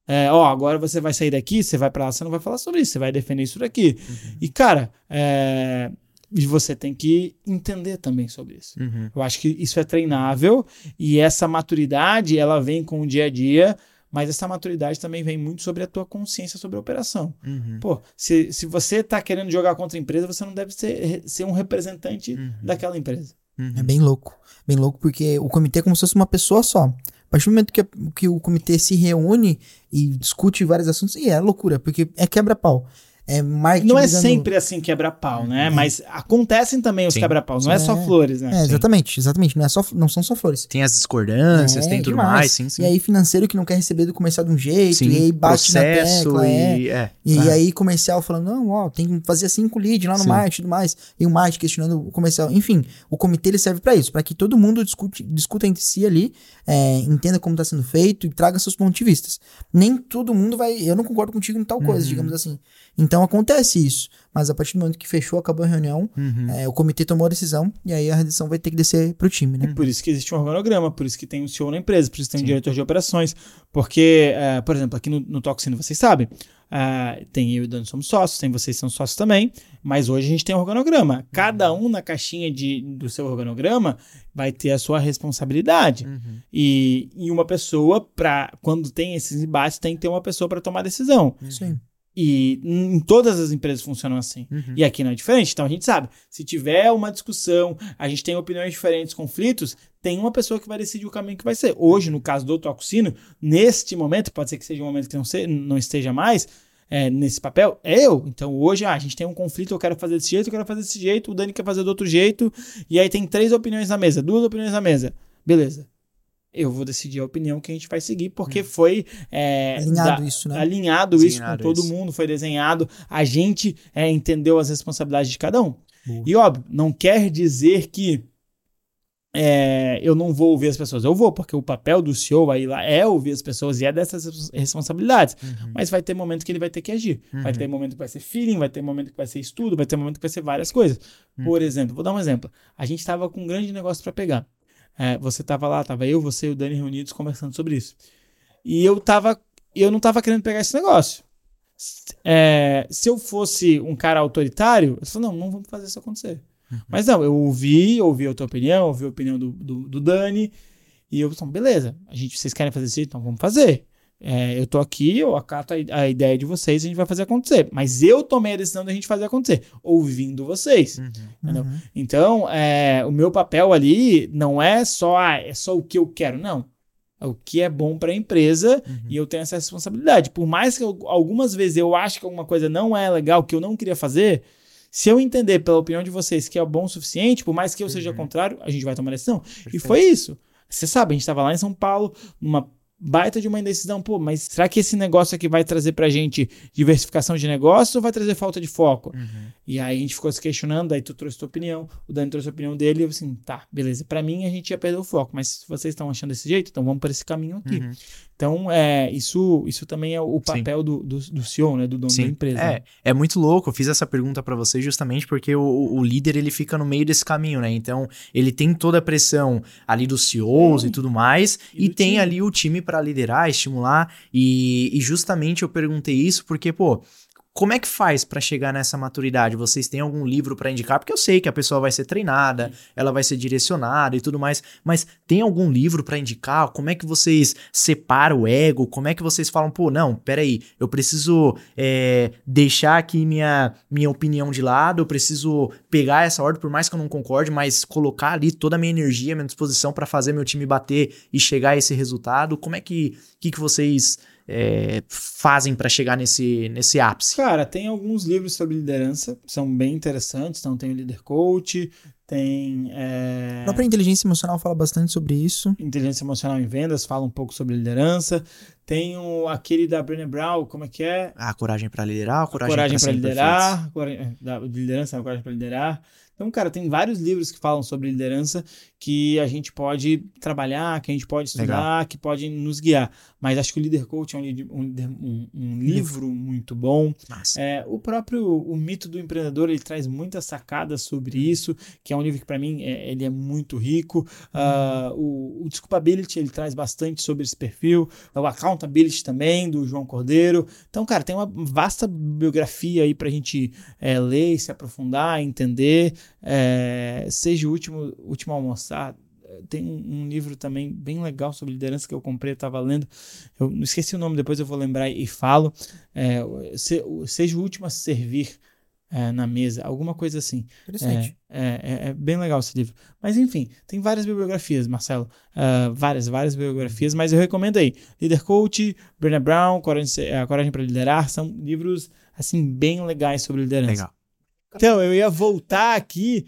É, ó, agora você vai sair daqui, você vai pra lá, você não vai falar sobre isso, você vai defender isso daqui. E, cara, é, e você tem que entender também sobre isso. Uhum. Eu acho que isso é treinável e essa maturidade, ela vem com o dia a dia, mas essa maturidade também vem muito sobre a tua consciência sobre a operação. Uhum. Pô, se, se você tá querendo jogar contra a empresa, você não deve ser, ser um representante Uhum. daquela empresa. É bem louco. Bem louco, porque o comitê é como se fosse uma pessoa só. Partir do momento que, que o comitê se reúne e discute vários assuntos, e é loucura, porque é quebra-pau. É marketing. Não é sempre assim quebra-pau, né? Mas acontecem também os Sim. quebra-paus, não é só É. flores, né? É, exatamente, exatamente. Não, é só, não são só flores. Tem as discordâncias, É, tem tudo demais. mais, sim, sim. E aí, financeiro que não quer receber do comercial de um jeito, sim, e aí bate processo na tecla. é. e... É. E Ah. aí, comercial falando, não, ó, tem que fazer assim com o lead lá no Sim. marketing e tudo mais. E o marketing questionando o comercial. Enfim, o comitê ele serve pra isso, pra que todo mundo discute, discuta entre si ali, é, entenda como tá sendo feito e traga seus pontos de vista. Nem todo mundo vai. Eu não concordo contigo em tal coisa, Uhum. digamos assim. Então acontece isso. Mas a partir do momento que fechou, acabou a reunião, Uhum. é, o comitê tomou a decisão e aí a decisão vai ter que descer pro time, né? Por isso que existe um organograma, por isso que tem um CEO na empresa, por isso que tem um Sim. diretor de operações. Porque, eh, por exemplo, aqui no, no Toxino, vocês sabem, ah, tem eu e o Dani somos sócios, tem vocês que são sócios também, mas hoje a gente tem um organograma. Cada um na caixinha de, do seu organograma vai ter a sua responsabilidade. Uhum. E, e uma pessoa, pra, quando tem esses embates, tem que ter uma pessoa para tomar decisão. Isso aí. E em todas as empresas funcionam assim. Uhum. E aqui não é diferente. Então a gente sabe, se tiver uma discussão, a gente tem opiniões diferentes, conflitos, tem uma pessoa que vai decidir o caminho que vai ser. Hoje, no caso do Tococino, neste momento, pode ser que seja um momento que não, se, não esteja mais é, nesse papel, é eu. Então hoje ah, a gente tem um conflito, eu quero fazer desse jeito, eu quero fazer desse jeito, o Dani quer fazer do outro jeito, e aí tem três opiniões na mesa, duas opiniões na mesa. Beleza. Eu vou decidir a opinião que a gente vai seguir, porque foi é, Alinhado da- isso, né? alinhado isso com todo isso. mundo, foi desenhado, a gente é, entendeu as responsabilidades de cada um. Boa. E óbvio, não quer dizer que é, eu não vou ouvir as pessoas. Eu vou, porque o papel do CEO aí lá é ouvir as pessoas e é dessas res- responsabilidades. Uhum. Mas vai ter momento que ele vai ter que agir. Vai ter momento que vai ser feeling, vai ter momento que vai ser estudo, vai ter momento que vai ser várias coisas. Por exemplo, vou dar um exemplo. A gente estava com um grande negócio para pegar. É, você estava lá, tava eu, você e o Dani reunidos conversando sobre isso. E eu tava, eu não tava querendo pegar esse negócio. É, se eu fosse um cara autoritário, eu falei, não, não vamos fazer isso acontecer. Mas não, eu ouvi, ouvi a tua opinião, ouvi a opinião do, do, do Dani, e eu falei, beleza, a gente, vocês querem fazer isso, então vamos fazer. É, eu tô aqui, eu acato a, a ideia de vocês, a gente vai fazer acontecer. Mas eu tomei a decisão da gente fazer acontecer, ouvindo vocês. Uhum. Entendeu? Uhum. Então, é, o meu papel ali não é só, ah, é só o que eu quero, não. É o que é bom para a empresa Uhum. e eu tenho essa responsabilidade. Por mais que eu- algumas vezes eu acho que alguma coisa não é legal, que eu não queria fazer, se eu entender pela opinião de vocês que é bom o suficiente, por mais que eu seja Uhum. contrário, a gente vai tomar decisão. E Perfeito. foi isso. Você sabe, a gente estava lá em São Paulo, numa baita de uma indecisão. Pô, mas será que esse negócio aqui vai trazer pra gente diversificação de negócio ou vai trazer falta de foco? Uhum. E aí a gente ficou se questionando, aí tu trouxe tua opinião, o Dani trouxe a opinião dele, e eu assim, tá, beleza. Pra mim a gente ia perder o foco, mas se vocês estão achando desse jeito, então vamos por esse caminho aqui. Uhum. Então, é, isso, isso também é o Sim. papel do, do, do CEO, né, do dono da Sim. empresa. É, é muito louco. Eu fiz essa pergunta pra você justamente porque o, o líder ele fica no meio desse caminho, né? Então, ele tem toda a pressão ali dos CEOs e tudo mais, E e, tem time. ali o time pra liderar, estimular. E, e justamente eu perguntei isso porque, pô. Como é que faz pra chegar nessa maturidade? Vocês têm algum livro pra indicar? Porque eu sei que a pessoa vai ser treinada, ela vai ser direcionada e tudo mais, mas tem algum livro pra indicar? Como é que vocês separam o ego? Como é que vocês falam, pô, não, peraí, eu preciso é, deixar aqui minha, minha opinião de lado, eu preciso pegar essa ordem, por mais que eu não concorde, mas colocar ali toda a minha energia, minha disposição pra fazer meu time bater e chegar a esse resultado. Como é que, que, que vocês é, fazem pra chegar nesse, nesse ápice? Cara, tem alguns livros sobre liderança, são bem interessantes. Então, tem o Leader Coach, tem é, A própria inteligência emocional fala bastante sobre isso. Inteligência Emocional em Vendas, fala um pouco sobre liderança. Tem o, aquele da Brené Brown, como é que é? A coragem pra liderar, a coragem, Coragem para ser liderar, coragem, da de liderança, coragem para liderar. Então, cara, tem vários livros que falam sobre liderança que a gente pode trabalhar, que a gente pode estudar, que pode nos guiar. Mas acho que o Leader Coach é um, um um- um livro muito bom. É, o próprio o mito do empreendedor ele traz muitas sacadas sobre isso, que é um livro que para mim é, ele é muito rico. Ah, o, o Desculpability ele traz bastante sobre esse perfil. O Accountability também do João Cordeiro. Então, cara, tem uma vasta biografia aí pra gente é, ler, se aprofundar, entender. É, seja o último último a almoçar. Tem um, um livro também bem legal sobre liderança que eu comprei, eu tava lendo. Eu não esqueci o nome, depois eu vou lembrar e falo. É, se- seja o último a servir é, na mesa, alguma coisa assim. Interessante. É, é, é bem legal esse livro. Mas enfim, tem várias bibliografias, Marcelo. Ah, várias, várias bibliografias, mas eu recomendo aí. Leader Coach, Brené Brown, Coragem, A Coragem para Liderar, são livros, assim, bem legais sobre liderança. Legal. Então, eu ia voltar aqui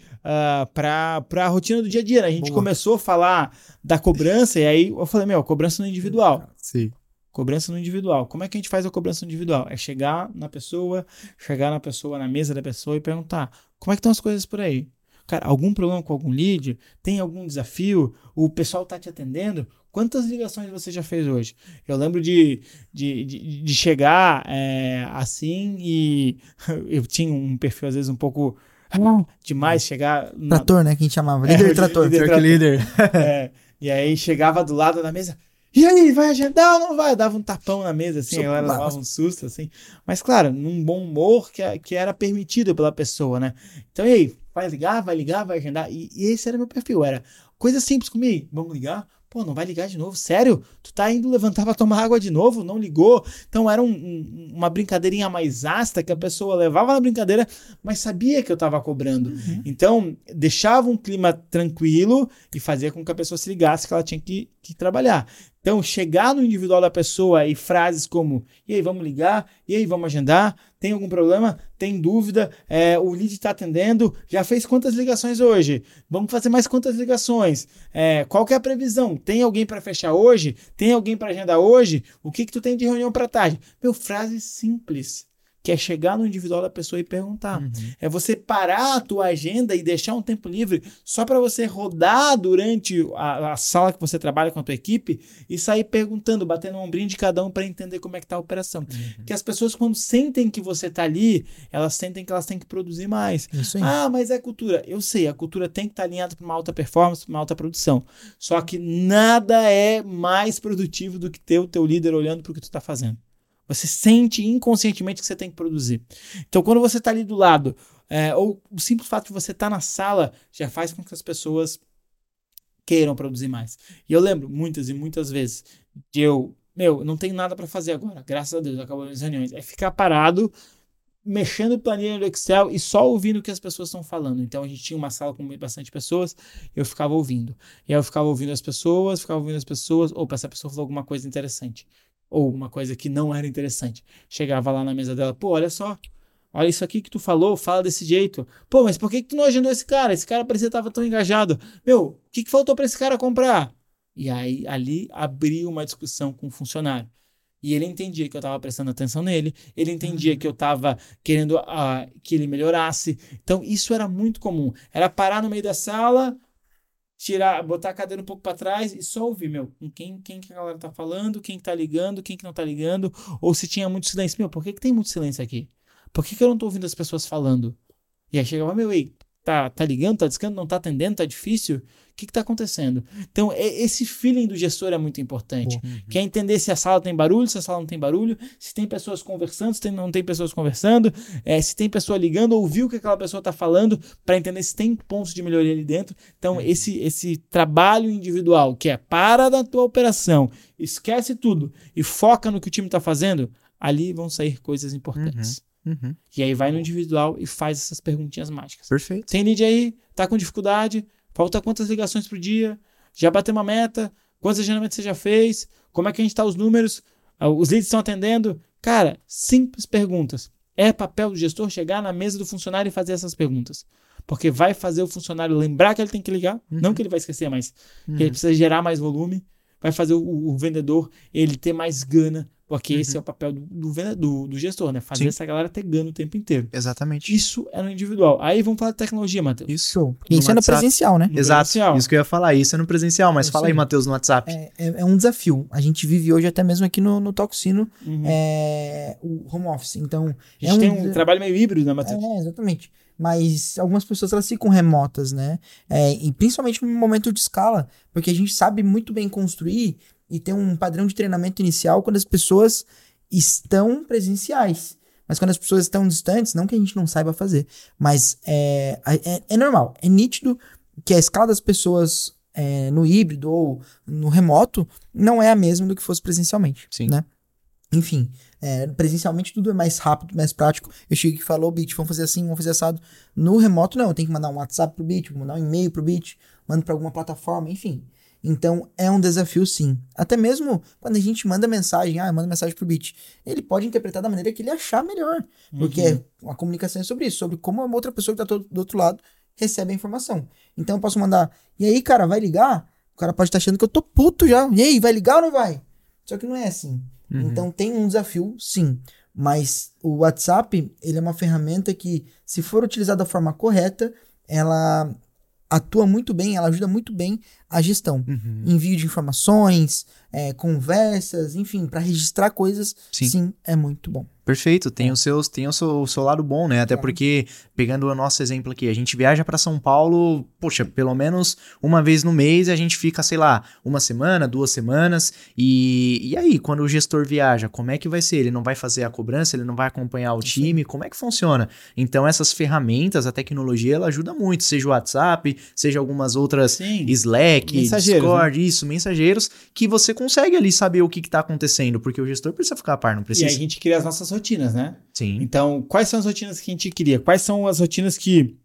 para a rotina do dia a dia. né? A gente Boa. começou a falar da cobrança, e aí eu falei, meu, cobrança no individual. Sim. Cobrança no individual. Como é que a gente faz a cobrança no individual? É chegar na pessoa, chegar na pessoa, na mesa da pessoa e perguntar: como é que estão as coisas por aí? Cara, algum problema com algum lead? Tem algum desafio? O pessoal tá te atendendo? Quantas ligações você já fez hoje? Eu lembro de, de, de, de chegar é, assim e eu tinha um perfil às vezes um pouco demais, chegar na, Trator, né? Que a gente chamava. É, Líder o trator. líder que líder. é, e aí chegava do lado da mesa. E aí, vai agendar ou não vai? Dava um tapão na mesa, assim, a galera Socorro. levava um susto, assim. Mas, claro, num bom humor que, que era permitido pela pessoa, né? Então, e aí, vai ligar, vai ligar, vai agendar. E, e esse era meu perfil, era coisa simples comigo. Vamos ligar? Pô, não vai ligar de novo? Sério? Tu tá indo levantar pra tomar água de novo? Não ligou? Então era um- um- uma brincadeirinha mais ácida que a pessoa levava na brincadeira, mas sabia que eu tava cobrando. Então, deixava um clima tranquilo e fazia com que a pessoa se ligasse que ela tinha que, que trabalhar. Então, chegar no individual da pessoa e frases como: e aí, vamos ligar? E aí, vamos agendar? Tem algum problema? Tem dúvida? É, o lead está atendendo? Já fez quantas ligações hoje? Vamos fazer mais quantas ligações? É, qual que é a previsão? Tem alguém para fechar hoje? Tem alguém para agendar hoje? O que que tu tem de reunião para tarde? Meu, frase simples. Que é chegar no individual da pessoa e perguntar. Uhum. É você parar a tua agenda e deixar um tempo livre só para você rodar durante a, a sala que você trabalha com a tua equipe e sair perguntando, batendo o ombrinho de cada um para entender como é que tá a operação. Porque as pessoas quando sentem que você tá ali, elas sentem que elas têm que produzir mais. Isso aí. Ah, mas é cultura. Eu sei, a cultura tem que estar alinhada para uma alta performance, para uma alta produção. Só que nada é mais produtivo do que ter o teu líder olhando para o que tu está fazendo. Você sente inconscientemente que você tem que produzir. Então, quando você está ali do lado, é, ou o simples fato de você estar na sala já faz com que as pessoas queiram produzir mais. E eu lembro muitas e muitas vezes de eu meu, não tem nada para fazer agora, graças a Deus, acabou as reuniões. É ficar parado, mexendo planilha no Excel e só ouvindo o que as pessoas estão falando. Então a gente tinha uma sala com bastante pessoas, eu ficava ouvindo. E aí eu ficava ouvindo as pessoas, ficava ouvindo as pessoas, ou essa pessoa falou alguma coisa interessante, ou uma coisa que não era interessante. Chegava lá na mesa dela, pô, olha só, Olha isso aqui que tu falou, fala desse jeito. Pô, mas por que, que tu não agendou esse cara? Esse cara parecia que tava tão engajado. Meu, o que, que faltou para esse cara comprar? E aí, ali, abriu uma discussão com o funcionário. E ele entendia que eu estava prestando atenção nele, ele entendia uhum. que eu estava querendo uh, que ele melhorasse. Então, isso era muito comum. Era parar no meio da sala, tirar, botar a cadeira um pouco para trás e só ouvir, meu, com quem, quem que a galera tá falando, quem que tá ligando, quem que não tá ligando, ou se tinha muito silêncio. Meu, por que, que tem muito silêncio aqui? Por que, que eu não tô ouvindo as pessoas falando? E aí chegava, meu, ei, tá, tá ligando, tá discando, não tá atendendo, tá difícil? que está acontecendo? Então, é, esse feeling do gestor é muito importante. Uhum. Quer entender se a sala tem barulho, se a sala não tem barulho, se tem pessoas conversando, se tem, não tem pessoas conversando, é, se tem pessoa ligando, ouvir o que aquela pessoa está falando, para entender se tem pontos de melhoria ali dentro. Então, uhum. esse, esse trabalho individual, que é para da tua operação, esquece tudo e foca no que o time está fazendo, ali vão sair coisas importantes. Uhum. Uhum. E aí vai no individual e faz essas perguntinhas mágicas. Perfeito. Tem lead aí? Tá com dificuldade? Falta quantas ligações por dia? Já bateu uma meta? Quantos agendamentos você já fez? Como é que a gente está os números? Ah, os leads estão atendendo? Cara, simples perguntas. É papel do gestor chegar na mesa do funcionário e fazer essas perguntas. Porque vai fazer o funcionário lembrar que ele tem que ligar, uhum. não que ele vai esquecer, mas uhum. que ele precisa gerar mais volume, vai fazer o, o vendedor ele ter mais gana porque uhum. esse é o papel do, do, do, gestor, né? Fazer Sim. essa galera ter ganho o tempo inteiro. Exatamente. Isso é no individual. Aí vamos falar de tecnologia, Matheus. Isso. Isso é no presencial, né? No Exato. Presencial. Isso que eu ia falar. Isso é no presencial. Mas fala aí, Matheus, no WhatsApp. É, é, é, um desafio. A gente vive hoje até mesmo aqui no, no Toxino uhum. é, o home office. Então. A gente é um, tem um trabalho meio híbrido, né, Matheus? É, exatamente mas algumas pessoas elas ficam remotas, né? É, e principalmente no momento de escala, porque a gente sabe muito bem construir e ter um padrão de treinamento inicial quando as pessoas estão presenciais. Mas quando as pessoas estão distantes, não que a gente não saiba fazer, mas é, é, é normal, é nítido que a escala das pessoas é, no híbrido ou no remoto não é a mesma do que fosse presencialmente. Sim. Né? Enfim, é, presencialmente tudo é mais rápido, mais prático. Eu cheguei que falou, Bit, vamos fazer assim, vamos fazer assado. No remoto, não, eu tenho que mandar um WhatsApp pro Bit, mandar um e-mail pro Bit, mando para alguma plataforma, enfim. Então é um desafio sim. Até mesmo quando a gente manda mensagem, ah, manda mensagem pro Bit, ele pode interpretar da maneira que ele achar melhor. Uhum. Porque a comunicação é sobre isso, sobre como a outra pessoa que tá do outro lado recebe a informação. Então eu posso mandar, e aí, cara, vai ligar? O cara pode estar tá achando que eu tô puto já. E aí, vai ligar ou não vai? Só que não é assim. Uhum. Então tem um desafio, sim. Mas o WhatsApp, ele é uma ferramenta que, se for utilizada da forma correta, ela atua muito bem, ela ajuda muito bem a gestão. Uhum. Envio de informações, é, conversas, enfim, para registrar coisas, sim. sim, é muito bom. Perfeito, tem, é. os seus, tem o, seu, o seu lado bom, né? Até é. porque, pegando o nosso exemplo aqui, a gente viaja para São Paulo, poxa, pelo menos uma vez no mês a gente fica, sei lá, uma semana, duas semanas. E, e aí, quando o gestor viaja, como é que vai ser? Ele não vai fazer a cobrança, ele não vai acompanhar o time? Como é que funciona? Então, essas ferramentas, a tecnologia, ela ajuda muito, seja o WhatsApp, seja algumas outras Sim. Slack, Discord, né? isso, mensageiros, que você consegue ali saber o que está acontecendo, porque o gestor precisa ficar a par, não precisa. E a gente cria as nossas rotinas, né? Sim. Então, quais são as rotinas que a gente cria? Quais são as rotinas que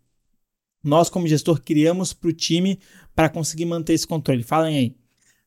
nós, como gestor, criamos para o time para conseguir manter esse controle? Falem aí.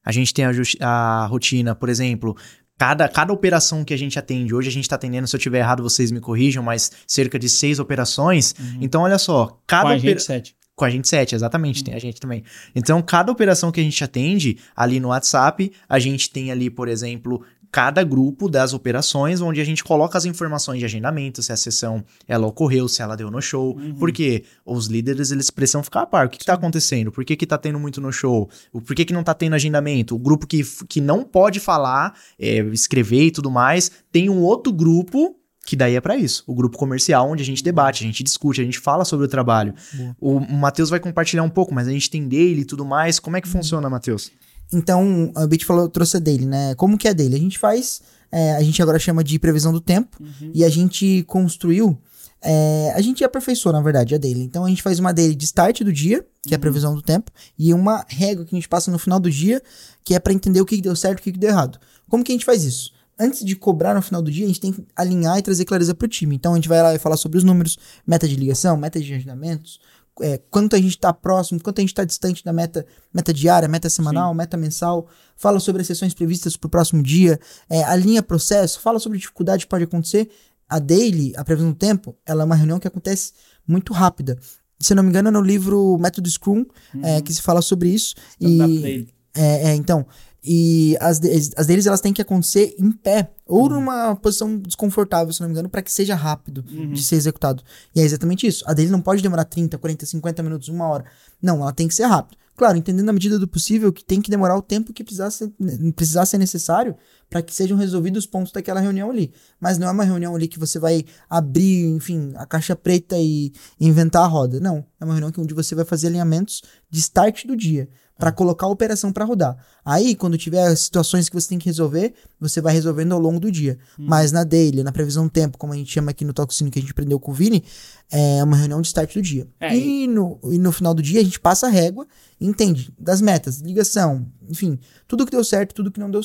A gente tem a, a rotina, por exemplo, Cada, cada operação que a gente atende, hoje a gente está atendendo, se eu tiver errado, vocês me corrijam, mas cerca de seis operações. Uhum. Então, olha só, cada. Com a gente, sete. Com a gente sete, exatamente, tem a gente também. Então, cada operação que a gente atende ali no WhatsApp, a gente tem ali, por exemplo, cada grupo das operações, onde a gente coloca as informações de agendamento, se a sessão ela ocorreu, se ela deu no show. Uhum. Porque os líderes eles precisam ficar a par. O que, está acontecendo? Por que, que tá tendo muito no show? Por que, que não tá tendo agendamento? O grupo que, que não pode falar, é, escrever e tudo mais, tem um outro grupo que daí é para isso, o grupo comercial onde a gente debate, a gente discute, a gente fala sobre o trabalho. Boa. O, Matheus vai compartilhar um pouco, mas a gente tem dele e tudo mais. Como é que uhum. funciona, Matheus? Então, a Bit falou, trouxe a dele, né? Como que é dele? A gente faz, é, a gente agora chama de previsão do tempo, uhum. e a gente construiu É, a gente aperfeiçoou, na verdade, a daily. Então a gente faz uma daily de start do dia, que é a previsão do tempo, e uma régua que a gente passa no final do dia, que é para entender o que deu certo e o que que deu errado. Como que a gente faz isso? Antes de cobrar no final do dia, a gente tem que alinhar e trazer clareza pro time. Então a gente vai lá e falar sobre os números, meta de ligação, meta de agendamentos, é, quanto a gente está próximo, quanto a gente está distante da meta, meta diária, meta semanal, meta mensal, fala sobre as sessões previstas para o próximo dia, é, alinha processo, fala sobre dificuldade que pode acontecer. A daily, a previsão do tempo, ela é uma reunião que acontece muito rápida. Se não me engano, é no livro Método Scrum, é, que se fala sobre isso. Stand-up E, daily. é, é, então. E as, de- as deles elas têm que acontecer em pé ou Uhum. numa posição desconfortável, se não me engano, para que seja rápido Uhum. de ser executado. E é exatamente isso. A dele não pode demorar 30, 40, 50 minutos, uma hora. Não, ela tem que ser rápido. Claro, entendendo na medida do possível que tem que demorar o tempo que precisar ser, precisar ser necessário para que sejam resolvidos os pontos daquela reunião ali. Mas não é uma reunião ali que você vai abrir, enfim, a caixa preta e inventar a roda. Não. É uma reunião onde você vai fazer alinhamentos de start do dia para colocar a operação para rodar. Aí, quando tiver situações que você tem que resolver, você vai resolvendo ao longo do dia. Mas na daily, na previsão do tempo, como a gente chama aqui no Toxino que a gente aprendeu com o Vini, é uma reunião de start do dia. É, e, no, e no final do dia a gente passa a régua entende das metas, ligação, enfim, tudo que deu certo, tudo que não deu,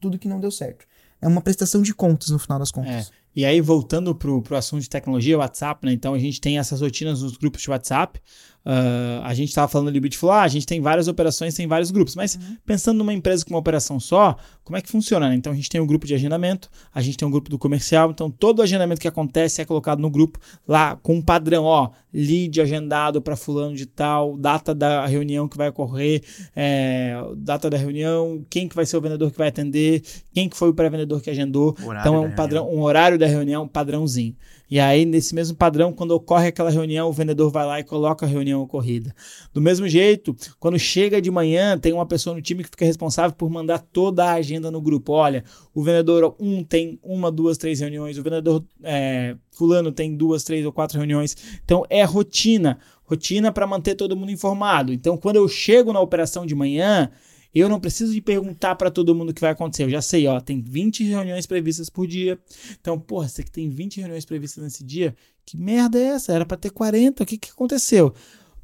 tudo que não deu certo. É uma prestação de contas no final das É. contas. E aí, voltando pro, pro assunto de tecnologia, WhatsApp, né? Então a gente tem essas rotinas nos grupos de WhatsApp. Ah, a gente estava falando ali, Bit falou, ah, a gente tem várias operações, tem vários grupos. Mas pensando numa empresa com uma operação só, como é que funciona? Né? Então a gente tem um grupo de agendamento, a gente tem um grupo do comercial. Então todo agendamento que acontece é colocado no grupo lá com um padrão, ó, lead agendado para fulano de tal, data da reunião que vai ocorrer, é, data da reunião, quem que vai ser o vendedor que vai atender, quem que foi o pré-vendedor que agendou. Horário então é um padrão, um horário da reunião, um padrãozinho. E aí, nesse mesmo padrão, quando ocorre aquela reunião, o vendedor vai lá e coloca a reunião ocorrida. Do mesmo jeito, quando chega de manhã, tem uma pessoa no time que fica responsável por mandar toda a agenda no grupo. Olha, o vendedor 1 um tem uma, duas, três reuniões, o vendedor é, fulano tem duas, três ou quatro reuniões. Então é rotina, rotina para manter todo mundo informado. Então, quando eu chego na operação de manhã, eu não preciso de perguntar para todo mundo o que vai acontecer. Eu já sei, ó, tem 20 reuniões previstas por dia. Então, porra, você que tem 20 reuniões previstas nesse dia, que merda é essa? Era para ter 40, o que, que aconteceu?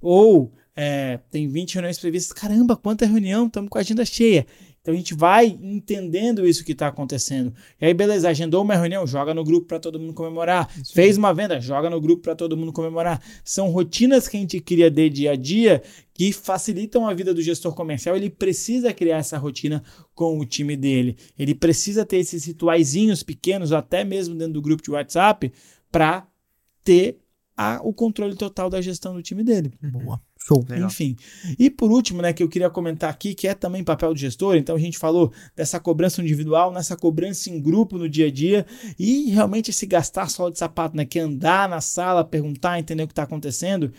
Ou é, tem 20 reuniões previstas, caramba, quanta reunião, estamos com a agenda cheia. Então a gente vai entendendo isso que está acontecendo. E aí, beleza, agendou uma reunião, joga no grupo para todo mundo comemorar. Fez uma venda, joga no grupo para todo mundo comemorar. São rotinas que a gente cria de dia a dia que facilitam a vida do gestor comercial. Ele precisa criar essa rotina com o time dele. Ele precisa ter esses rituaizinhos pequenos, até mesmo dentro do grupo de WhatsApp, para ter a- o controle total da gestão do time dele. Boa. Show. Legal. Enfim. E por último, né, que eu queria comentar aqui, que é também papel do gestor, então a gente falou dessa cobrança individual, nessa cobrança em grupo no dia a dia, e realmente esse gastar só de sapato, né, que é andar na sala, perguntar, entender o que está acontecendo.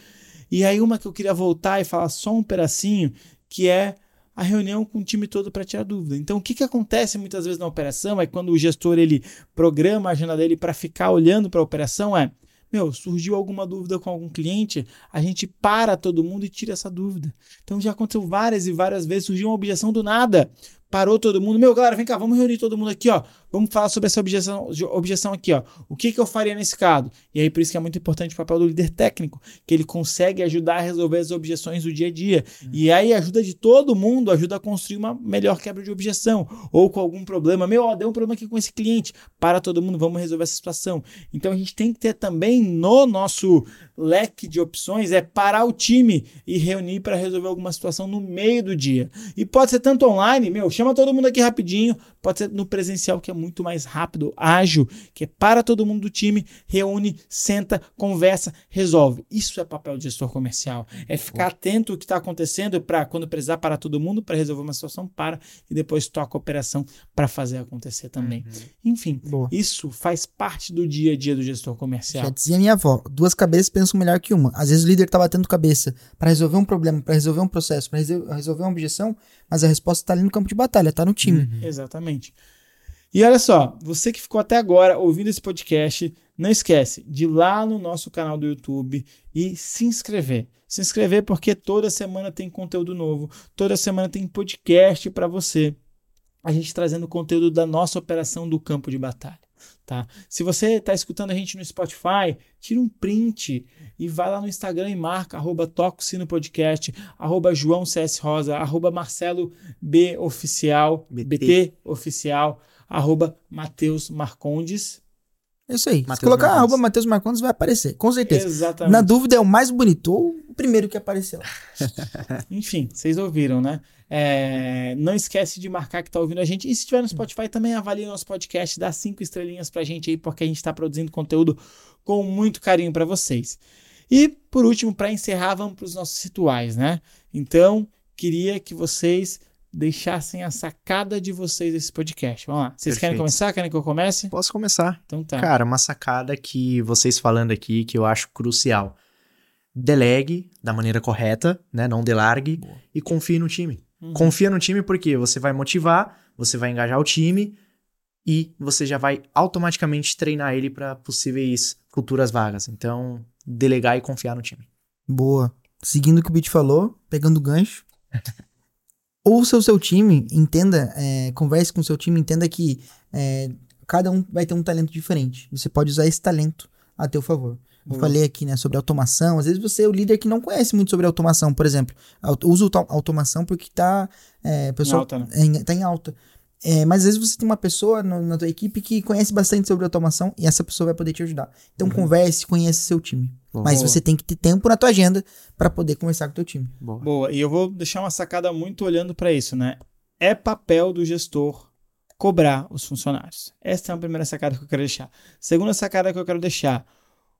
E aí uma que eu queria voltar e falar só um pedacinho, que é a reunião com o time todo para tirar dúvida. Então, o que, que acontece muitas vezes na operação é quando o gestor ele programa a agenda dele para ficar olhando para a operação é meu, surgiu alguma dúvida com algum cliente, a gente para todo mundo e tira essa dúvida. Então já aconteceu várias e várias vezes, surgiu uma objeção do nada. Parou todo mundo. Meu, galera, vem cá, vamos reunir todo mundo aqui, ó. Vamos falar sobre essa objeção, objeção aqui, ó. O que, que eu faria nesse caso? E aí, por isso que é muito importante o papel do líder técnico, que ele consegue ajudar a resolver as objeções do dia a dia. E aí, a ajuda de todo mundo ajuda a construir uma melhor quebra de objeção. Ou com algum problema. Meu, ó, deu um problema aqui com esse cliente. Para todo mundo, vamos resolver essa situação. Então, a gente tem que ter também no nosso leque de opções é parar o time e reunir para resolver alguma situação no meio do dia. E pode ser tanto online, meu, chama todo mundo aqui rapidinho, pode ser no presencial que é muito mais rápido, ágil, que é para todo mundo do time, reúne, senta, conversa, resolve. Isso é papel de gestor comercial. É ficar atento ao que está acontecendo para quando precisar parar todo mundo para resolver uma situação, para e depois toca a operação para fazer acontecer também. Enfim, Boa. isso faz parte do dia a dia do gestor comercial. Já dizia minha avó, duas cabeças pensam melhor que uma. Às vezes o líder tá batendo cabeça para resolver um problema, para resolver um processo, para resolver uma objeção, mas a resposta tá ali no campo de batalha, tá no time. Exatamente. E olha só, você que ficou até agora ouvindo esse podcast, não esquece de ir lá no nosso canal do YouTube e se inscrever. Se inscrever porque toda semana tem conteúdo novo, toda semana tem podcast para você. A gente trazendo conteúdo da nossa operação do campo de batalha. Tá? Se você está escutando a gente no Spotify, tira um print e vai lá no Instagram e marca arroba Toco Sino Podcast, arroba João CS Rosa, arroba Marcelo B Oficial, BT. BT Oficial, arroba Matheus Marcondes. É isso aí. Se Matheus colocar Marcondes. arroba Matheus Marcondes, vai aparecer, com certeza. Exatamente. Na dúvida, é o mais bonito ou o primeiro que apareceu. Enfim, vocês ouviram, né? É, não esquece de marcar que tá ouvindo a gente. E se estiver no Spotify, também avalie nosso podcast, dá cinco estrelinhas pra gente aí, porque a gente tá produzindo conteúdo com muito carinho pra vocês. E, por último, pra encerrar, vamos pros nossos rituais, né? Então, queria que vocês deixassem a sacada de vocês desse podcast. Vamos lá. Vocês querem Perfeito. começar? Querem que eu comece? Posso começar? Então tá. Cara, uma sacada que vocês falando aqui que eu acho crucial. Delegue da maneira correta, né? Não delargue e confie no time. Uhum. Confia no time porque você vai motivar, você vai engajar o time e você já vai automaticamente treinar ele para possíveis futuras vagas. Então, delegar e confiar no time. Boa. Seguindo o que o Beat falou, pegando o gancho. Ouça o seu time, entenda, é, converse com o seu time, entenda que é, cada um vai ter um talento diferente. Você pode usar esse talento a teu favor. Eu Boa. falei aqui, né, sobre automação. Às vezes você é o líder que não conhece muito sobre automação, por exemplo. Usa auto- automação porque tá, é, pessoal alta, né? é, em- tá em alta. É, mas às vezes você tem uma pessoa no- na tua equipe que conhece bastante sobre automação e essa pessoa vai poder te ajudar. Então converse, conheça seu time. Mas Boa. você tem que ter tempo na tua agenda para poder conversar com o teu time. Boa. Boa, e eu vou deixar uma sacada muito olhando para isso, né? É papel do gestor cobrar os funcionários. Essa é a primeira sacada que eu quero deixar. Segunda sacada que eu quero deixar: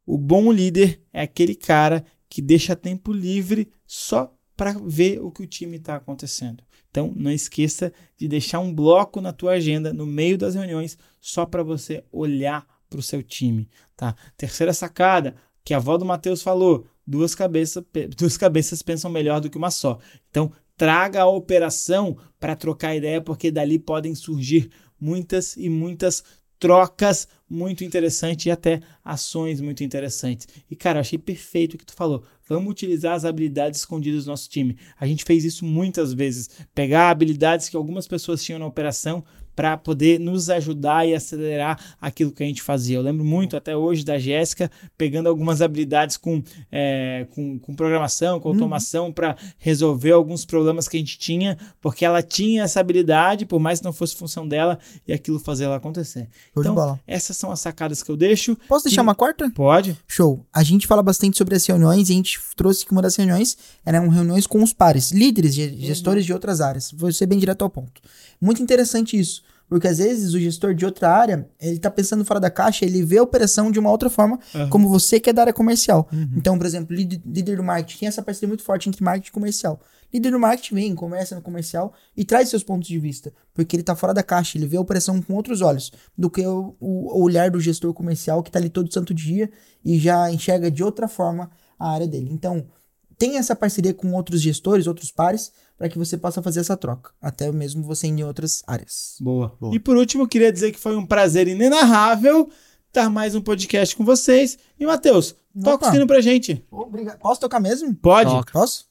o bom líder é aquele cara que deixa tempo livre só para ver o que o time está acontecendo. Então, não esqueça de deixar um bloco na tua agenda no meio das reuniões só para você olhar para o seu time, tá? Terceira sacada, que a avó do Matheus falou, duas cabeças, duas cabeças pensam melhor do que uma só. Então, traga a operação para trocar ideia, porque dali podem surgir muitas e muitas trocas muito interessantes e até ações muito interessantes. E cara, achei perfeito o que tu falou. Vamos utilizar as habilidades escondidas do nosso time. A gente fez isso muitas vezes, pegar habilidades que algumas pessoas tinham na operação para poder nos ajudar e acelerar aquilo que a gente fazia. Eu lembro muito até hoje da Jéssica pegando algumas habilidades com, é, com, com programação, com automação para resolver alguns problemas que a gente tinha, porque ela tinha essa habilidade, por mais que não fosse função dela, e aquilo fazia ela acontecer. Show Então, essas são as sacadas que eu deixo. Posso deixar E- uma quarta? Pode? Show. A gente fala bastante sobre as reuniões e a gente trouxe que uma das reuniões eram reuniões com os pares, líderes, ge- gestores de outras áreas. Vou ser bem direto ao ponto. Muito interessante isso. Porque às vezes o gestor de outra área, ele tá pensando fora da caixa, ele vê a operação de uma outra forma, Aham. como você que é da área comercial. Então, por exemplo, líder, líder do marketing tem essa parceria muito forte entre marketing e comercial. Líder do marketing vem, conversa no comercial e traz seus pontos de vista. Porque ele tá fora da caixa, ele vê a operação com outros olhos do que o, o- o olhar do gestor comercial que tá ali todo santo dia e já enxerga de outra forma a área dele. Então, tem essa parceria com outros gestores, outros pares, para que você possa fazer essa troca. Até mesmo você em outras áreas. Boa. Boa. E por último, eu queria dizer que foi um prazer inenarrável estar mais um podcast com vocês. E, Matheus, toca o sino pra gente. Obrigado. Posso tocar mesmo? Pode? Toca. Posso?